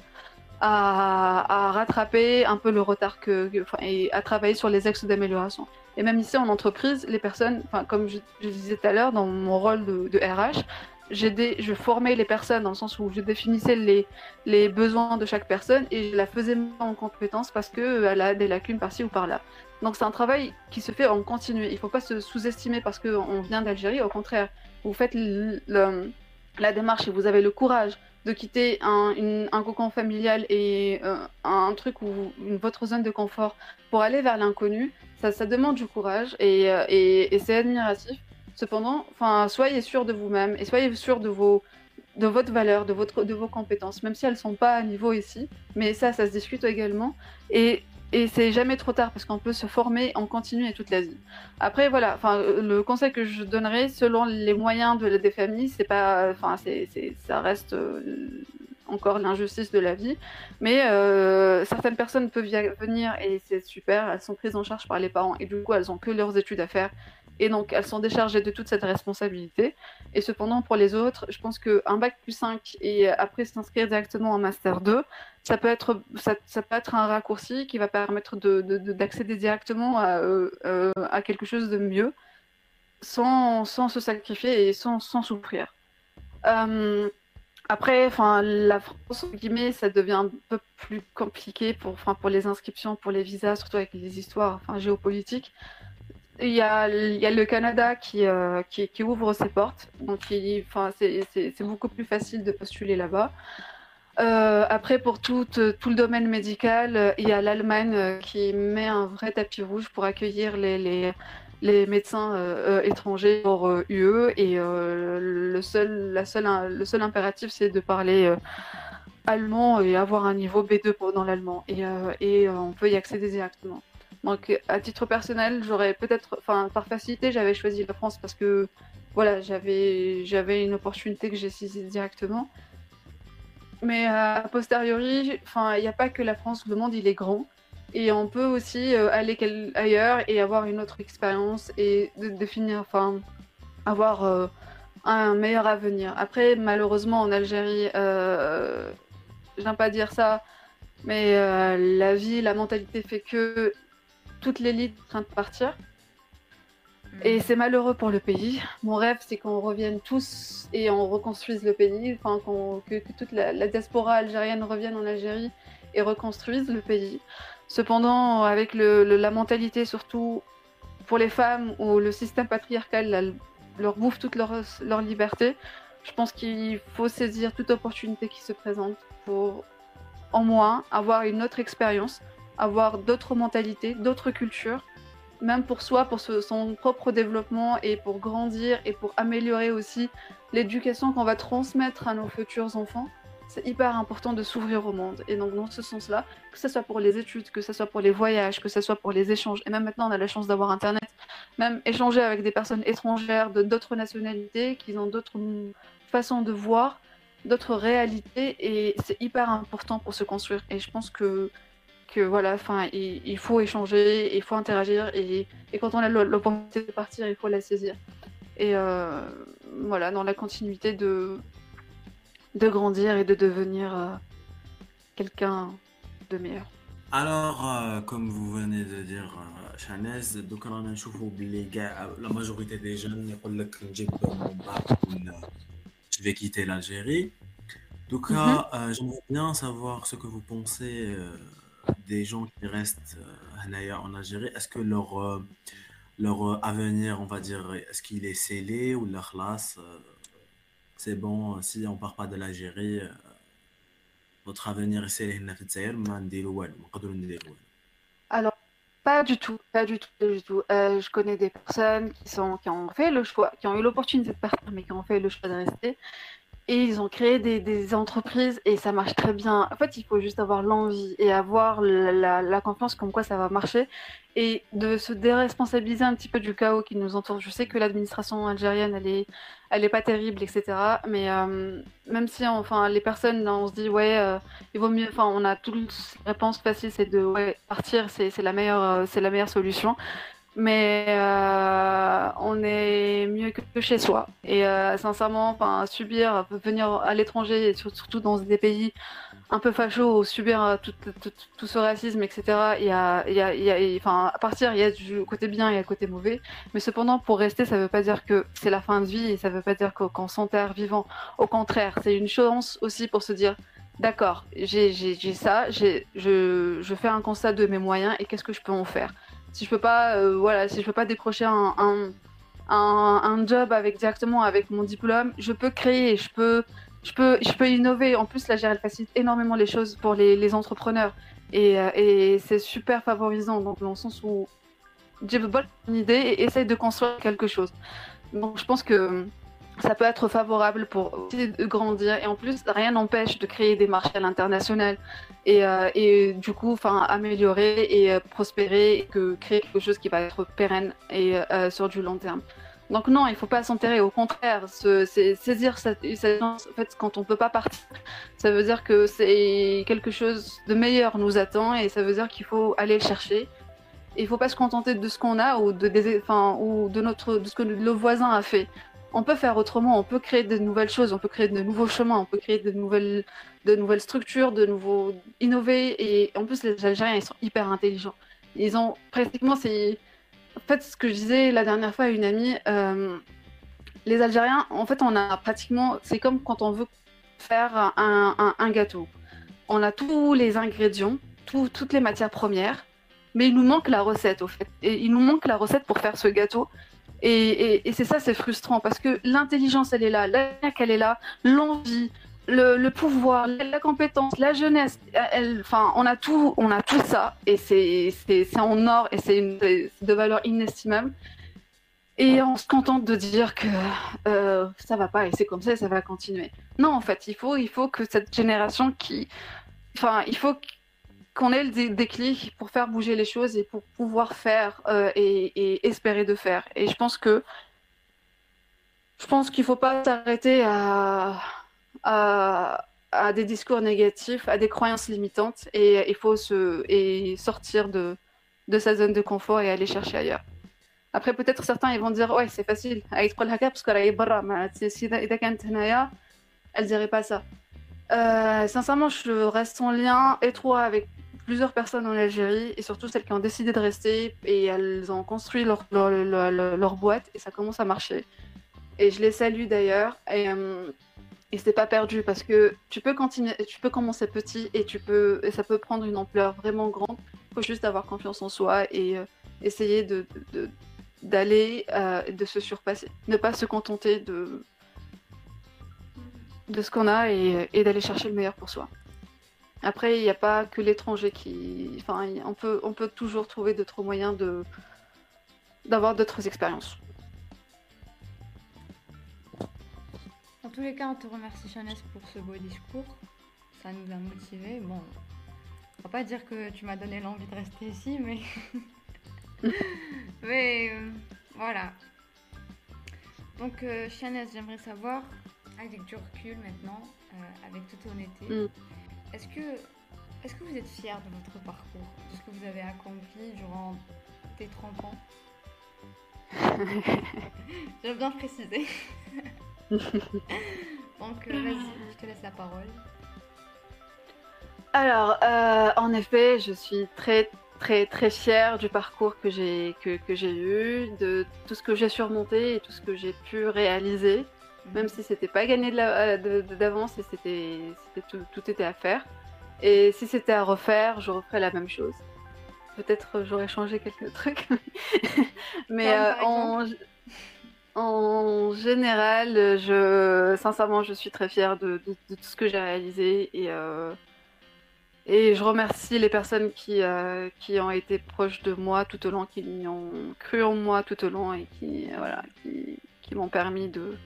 Speaker 3: à, rattraper un peu le retard que, et à travailler sur les axes d'amélioration. Et même ici en entreprise, les personnes, comme je, disais tout à l'heure, dans mon rôle de, RH, je formais les personnes dans le sens où je définissais les, les besoins de chaque personne et je la faisais en compétence parce qu'elle a des lacunes par-ci ou par-là. Donc c'est un travail qui se fait en continu. Il ne faut pas se sous-estimer parce qu'on vient d'Algérie. Au contraire, vous faites la démarche et vous avez le courage de quitter un, cocon familial et euh, un truc ou votre zone de confort pour aller vers l'inconnu, ça, ça, demande du courage et, euh, c'est admiratif. Cependant, soyez sûr de vous-même et soyez sûr de vos de votre valeur, de, votre, de vos compétences, même si elles ne sont pas à niveau ici. Mais ça, ça se discute également. Et et c'est jamais trop tard parce qu'on peut se former en continu et toute la vie. Après voilà, le conseil que je donnerais selon les moyens de, des familles, c'est pas, enfin ça reste euh, encore l'injustice de la vie, mais euh, certaines personnes peuvent venir et c'est super, elles sont prises en charge par les parents et du coup elles ont que leurs études à faire et donc elles sont déchargées de toute cette responsabilité. Et cependant pour les autres, je pense qu'un bac plus 5 et après s'inscrire directement en master 2, ça peut être, un raccourci qui va permettre d'accéder de, directement à, euh, euh, à, quelque chose de mieux sans, se sacrifier et sans, souffrir. Euh, après, enfin, la France, ça devient un peu plus compliqué pour, les inscriptions, pour les visas, surtout avec les histoires géopolitiques. il y, a, le Canada qui, ouvre ses portes, donc c'est beaucoup plus facile de postuler là-bas. Euh, après, pour tout, tout, le domaine médical, il y a l'Allemagne qui met un vrai tapis rouge pour accueillir les, les, les médecins étrangers hors UE, et le, seul, la seule, le seul impératif, c'est de parler allemand et avoir un niveau B2 dans l'allemand, et, et on peut y accéder directement. Donc, à titre personnel, j'aurais peut-être, enfin, par facilité, j'avais choisi la France parce que, voilà, j'avais une opportunité que j'ai saisie directement. Mais euh, a posteriori, il n'y a pas que la France, le monde, il est grand. Et on peut aussi euh, aller ailleurs et avoir une autre expérience et enfin, avoir euh, un meilleur avenir. Après, malheureusement, en Algérie, j'aime pas dire ça, mais la vie, la mentalité fait que toute l'élite en train de partir. Et mm. c'est malheureux pour le pays. Mon rêve, c'est qu'on revienne tous et on reconstruise le pays, enfin, que, toute la, diaspora algérienne revienne en Algérie et reconstruise le pays. Cependant, avec le, la mentalité, surtout pour les femmes, où le système patriarcal leur bouffe toute leur, leur liberté, je pense qu'il faut saisir toute opportunité qui se présente pour, en moins, avoir une autre expérience avoir d'autres mentalités, d'autres cultures, même pour soi, pour son propre développement et pour grandir et pour améliorer aussi l'éducation qu'on va transmettre à nos futurs enfants. C'est hyper important de s'ouvrir au monde. Et donc, dans ce sens-là, que ce soit pour les études, que ce soit pour les voyages, que ce soit pour les échanges, et même maintenant, on a la chance d'avoir Internet, même échanger avec des personnes étrangères de d'autres nationalités qui ont d'autres façons de voir, d'autres réalités, et c'est hyper important pour se construire. Et je pense que voilà, enfin, il, faut échanger, il faut interagir, et, quand on a l'opportunité de partir, il faut la saisir. Et euh, voilà, dans la continuité de, de grandir et de devenir euh, quelqu'un de meilleur.
Speaker 1: Alors, euh, comme vous venez de dire, Chanez, donc on a les gars, la majorité des jeunes, je vais quitter l'Algérie. Donc, mm j'aimerais bien savoir ce que vous pensez des gens qui restent euh, en Algérie, est-ce que leur, euh, leur euh, avenir, on va dire, est-ce qu'il est scellé ou leur classe, c'est bon, si on part pas de l'Algérie, votre avenir est scellé
Speaker 3: Alors, pas du tout, pas du tout, du tout. je connais des personnes qui, sont, qui ont fait le choix, qui ont eu l'opportunité de partir, mais qui ont fait le choix de rester et ils ont créé des, entreprises et ça marche très bien. En fait, il faut juste avoir l'envie et avoir la, confiance comme quoi ça va marcher et de se déresponsabiliser un petit peu du chaos qui nous entoure. Je sais que l'administration algérienne, elle est, elle est pas terrible, etc. Mais euh, même si, enfin, les personnes, on se dit, ouais, euh, il vaut mieux, enfin, on a toute réponse facile, c'est de ouais, partir, c'est la euh, c'est la meilleure solution mais euh, on est mieux que chez soi. Et euh, sincèrement, enfin, subir, venir à l'étranger, surtout dans des pays un peu fachos, subir euh, tout, ce racisme, etc. Y a, y a, enfin, à partir, il y a du côté bien et le côté mauvais. Mais cependant, pour rester, ça ne veut pas dire que c'est la fin de vie et ça ne veut pas dire qu'on s'enterre vivant. Au contraire, c'est une chance aussi pour se dire. D'accord, j'ai ça, je fais un constat de mes moyens et qu'est-ce que je peux en faire si je peux pas, euh, voilà, si je peux pas décrocher un, un, un, job avec directement avec mon diplôme, je peux créer, je peux, je peux, je peux innover. En plus, la GRL facilite énormément les choses pour les, entrepreneurs et, euh, et c'est super favorisant. Donc, dans le sens où j'ai une idée et essaye de construire quelque chose. Donc, je pense que ça peut être favorable pour grandir. Et en plus rien n'empêche de créer des marchés à l'international. Et, euh, du coup enfin améliorer et euh, prospérer et que créer quelque chose qui va être pérenne et euh, sur du long terme. Donc non il faut pas s'enterrer. Au contraire saisir cette, chance. En fait quand on peut pas partir ça veut dire que c'est quelque chose de meilleur nous attend et ça veut dire qu'il faut aller le chercher. Il faut pas se contenter de ce qu'on a ou ou de notre de ce que le voisin a fait on peut faire autrement, on peut créer de nouvelles choses, on peut créer de nouveaux chemins, on peut créer de nouvelles, de nouvelles structures, de nouveaux innover. Et en plus, les Algériens, ils sont hyper intelligents. Ils ont pratiquement, c'est en fait ce que je disais la dernière fois à une amie. Euh, les Algériens, en fait, on a pratiquement, c'est comme quand on veut faire un, gâteau. On a tous les ingrédients, toutes les matières premières, mais il nous manque la recette au fait. Et il nous manque la recette pour faire ce gâteau. Et, c'est ça, c'est frustrant parce que l'intelligence, elle est là, la elle est là, l'envie, le, pouvoir, la, compétence, la jeunesse, enfin, on a tout, on a tout ça, et c'est en or, et c'est de valeur inestimable. Et on se contente de dire que euh, ça va pas et c'est comme ça et ça va continuer. Non, en fait, il faut, il faut que cette génération qui. Enfin, il faut qu'on ait le déclic pour faire bouger les choses et pour pouvoir faire euh, et, espérer de faire. Et je pense que. Je pense qu'il faut pas s'arrêter à, à, des discours négatifs, à des croyances limitantes et il faut se, et sortir de, de sa zone de confort et aller chercher ailleurs. Après, peut-être certains ils vont dire Ouais, c'est facile, parce qu'elle est mais si elle dirait pas ça. Euh, sincèrement, je reste en lien étroit avec plusieurs personnes en Algérie et surtout celles qui ont décidé de rester et elles ont construit leur, boîte et ça commence à marcher. Et je les salue d'ailleurs. Et, euh, et c'est pas perdu parce que tu peux continuer, tu peux commencer petit et tu peux ça peut prendre une ampleur vraiment grande. Il faut juste avoir confiance en soi et euh, essayer de, d'aller, euh, de se surpasser, ne pas se contenter de, de ce qu'on a et, d'aller chercher le meilleur pour soi. Après, il n'y a pas que l'étranger qui. Enfin, on peut, on peut toujours trouver d'autres moyens de d'avoir d'autres expériences.
Speaker 2: En tous les cas, on te remercie, Chanès, pour ce beau discours. Ça nous a motivés. Bon, on va pas dire que tu m'as donné l'envie de rester ici, mais Mais euh, voilà. Donc, euh, j'aimerais savoir, avec du recul maintenant, euh, avec toute honnêteté, mm. Est-ce que, est que vous êtes fier de votre parcours, de ce que vous avez accompli durant tes 30 ans? J'aime bien préciser. Donc, euh, vas-y, je te laisse la parole.
Speaker 3: Alors, en effet, je suis très très très fière du parcours que j'ai que, que j'ai eu, de tout ce que j'ai surmonté et tout ce que j'ai pu réaliser. Même si c'était pas gagné d'avance et c'était tout, tout, était à faire. Et si c'était à refaire, je referais la même chose. Peut-être j'aurais changé quelques trucs, mais euh, en, en général, je sincèrement, je suis très fière de, de, tout ce que j'ai réalisé et euh, et je remercie les personnes qui, euh, qui ont été proches de moi tout au long, qui ont cru en moi tout au long et qui, voilà, qui, qui m'ont permis de,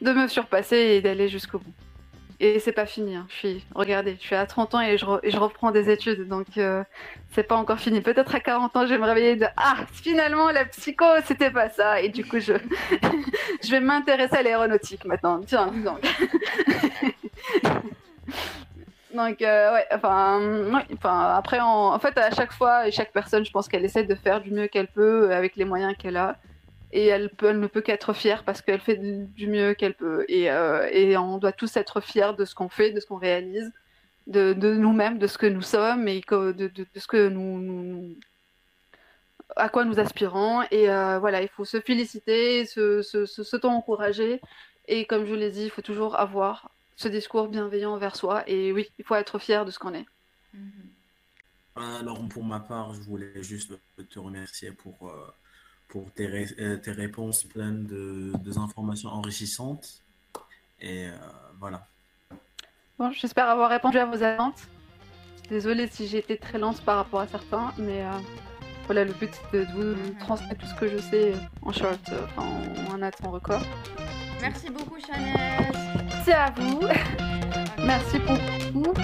Speaker 3: de me surpasser et d'aller jusqu'au bout. Et c'est pas fini. Hein. Je suis, regardez, je suis à 30 ans et je, reprends des études, donc euh, c'est pas encore fini. Peut-être à 40 ans, je vais me réveiller de ah finalement la psycho c'était pas ça et du coup je je vais m'intéresser à l'aéronautique maintenant. Tiens donc. Donc, euh, ouais, enfin, enfin après, en, fait, à chaque fois, chaque personne, je pense qu'elle essaie de faire du mieux qu'elle peut euh, avec les moyens qu'elle a. Et elle, peut, elle ne peut qu'être fière parce qu'elle fait du mieux qu'elle peut. Et, euh, et, on doit tous être fiers de ce qu'on fait, de ce qu'on réalise, de, de nous-mêmes, de ce que nous sommes et de, de, de ce que nous, nous, à quoi nous aspirons. Et voilà, il faut se féliciter, se, se, se, se encourager. Et comme je l'ai dit, il faut toujours avoir ce discours bienveillant envers soi. Et oui, il faut être fier de ce qu'on est.
Speaker 1: Mm-hmm. Alors pour ma part, je voulais juste te remercier pour, euh, pour tes, euh, tes réponses pleines de, informations enrichissantes. Et euh, voilà.
Speaker 3: Bon, j'espère avoir répondu à vos attentes. Désolée si j'ai été très lente par rapport à certains, mais voilà, le but c'est de vous transmettre tout ce que je sais en short, enfin en un temps record.
Speaker 2: Merci beaucoup Chanel.
Speaker 3: Merci à vous. Merci beaucoup.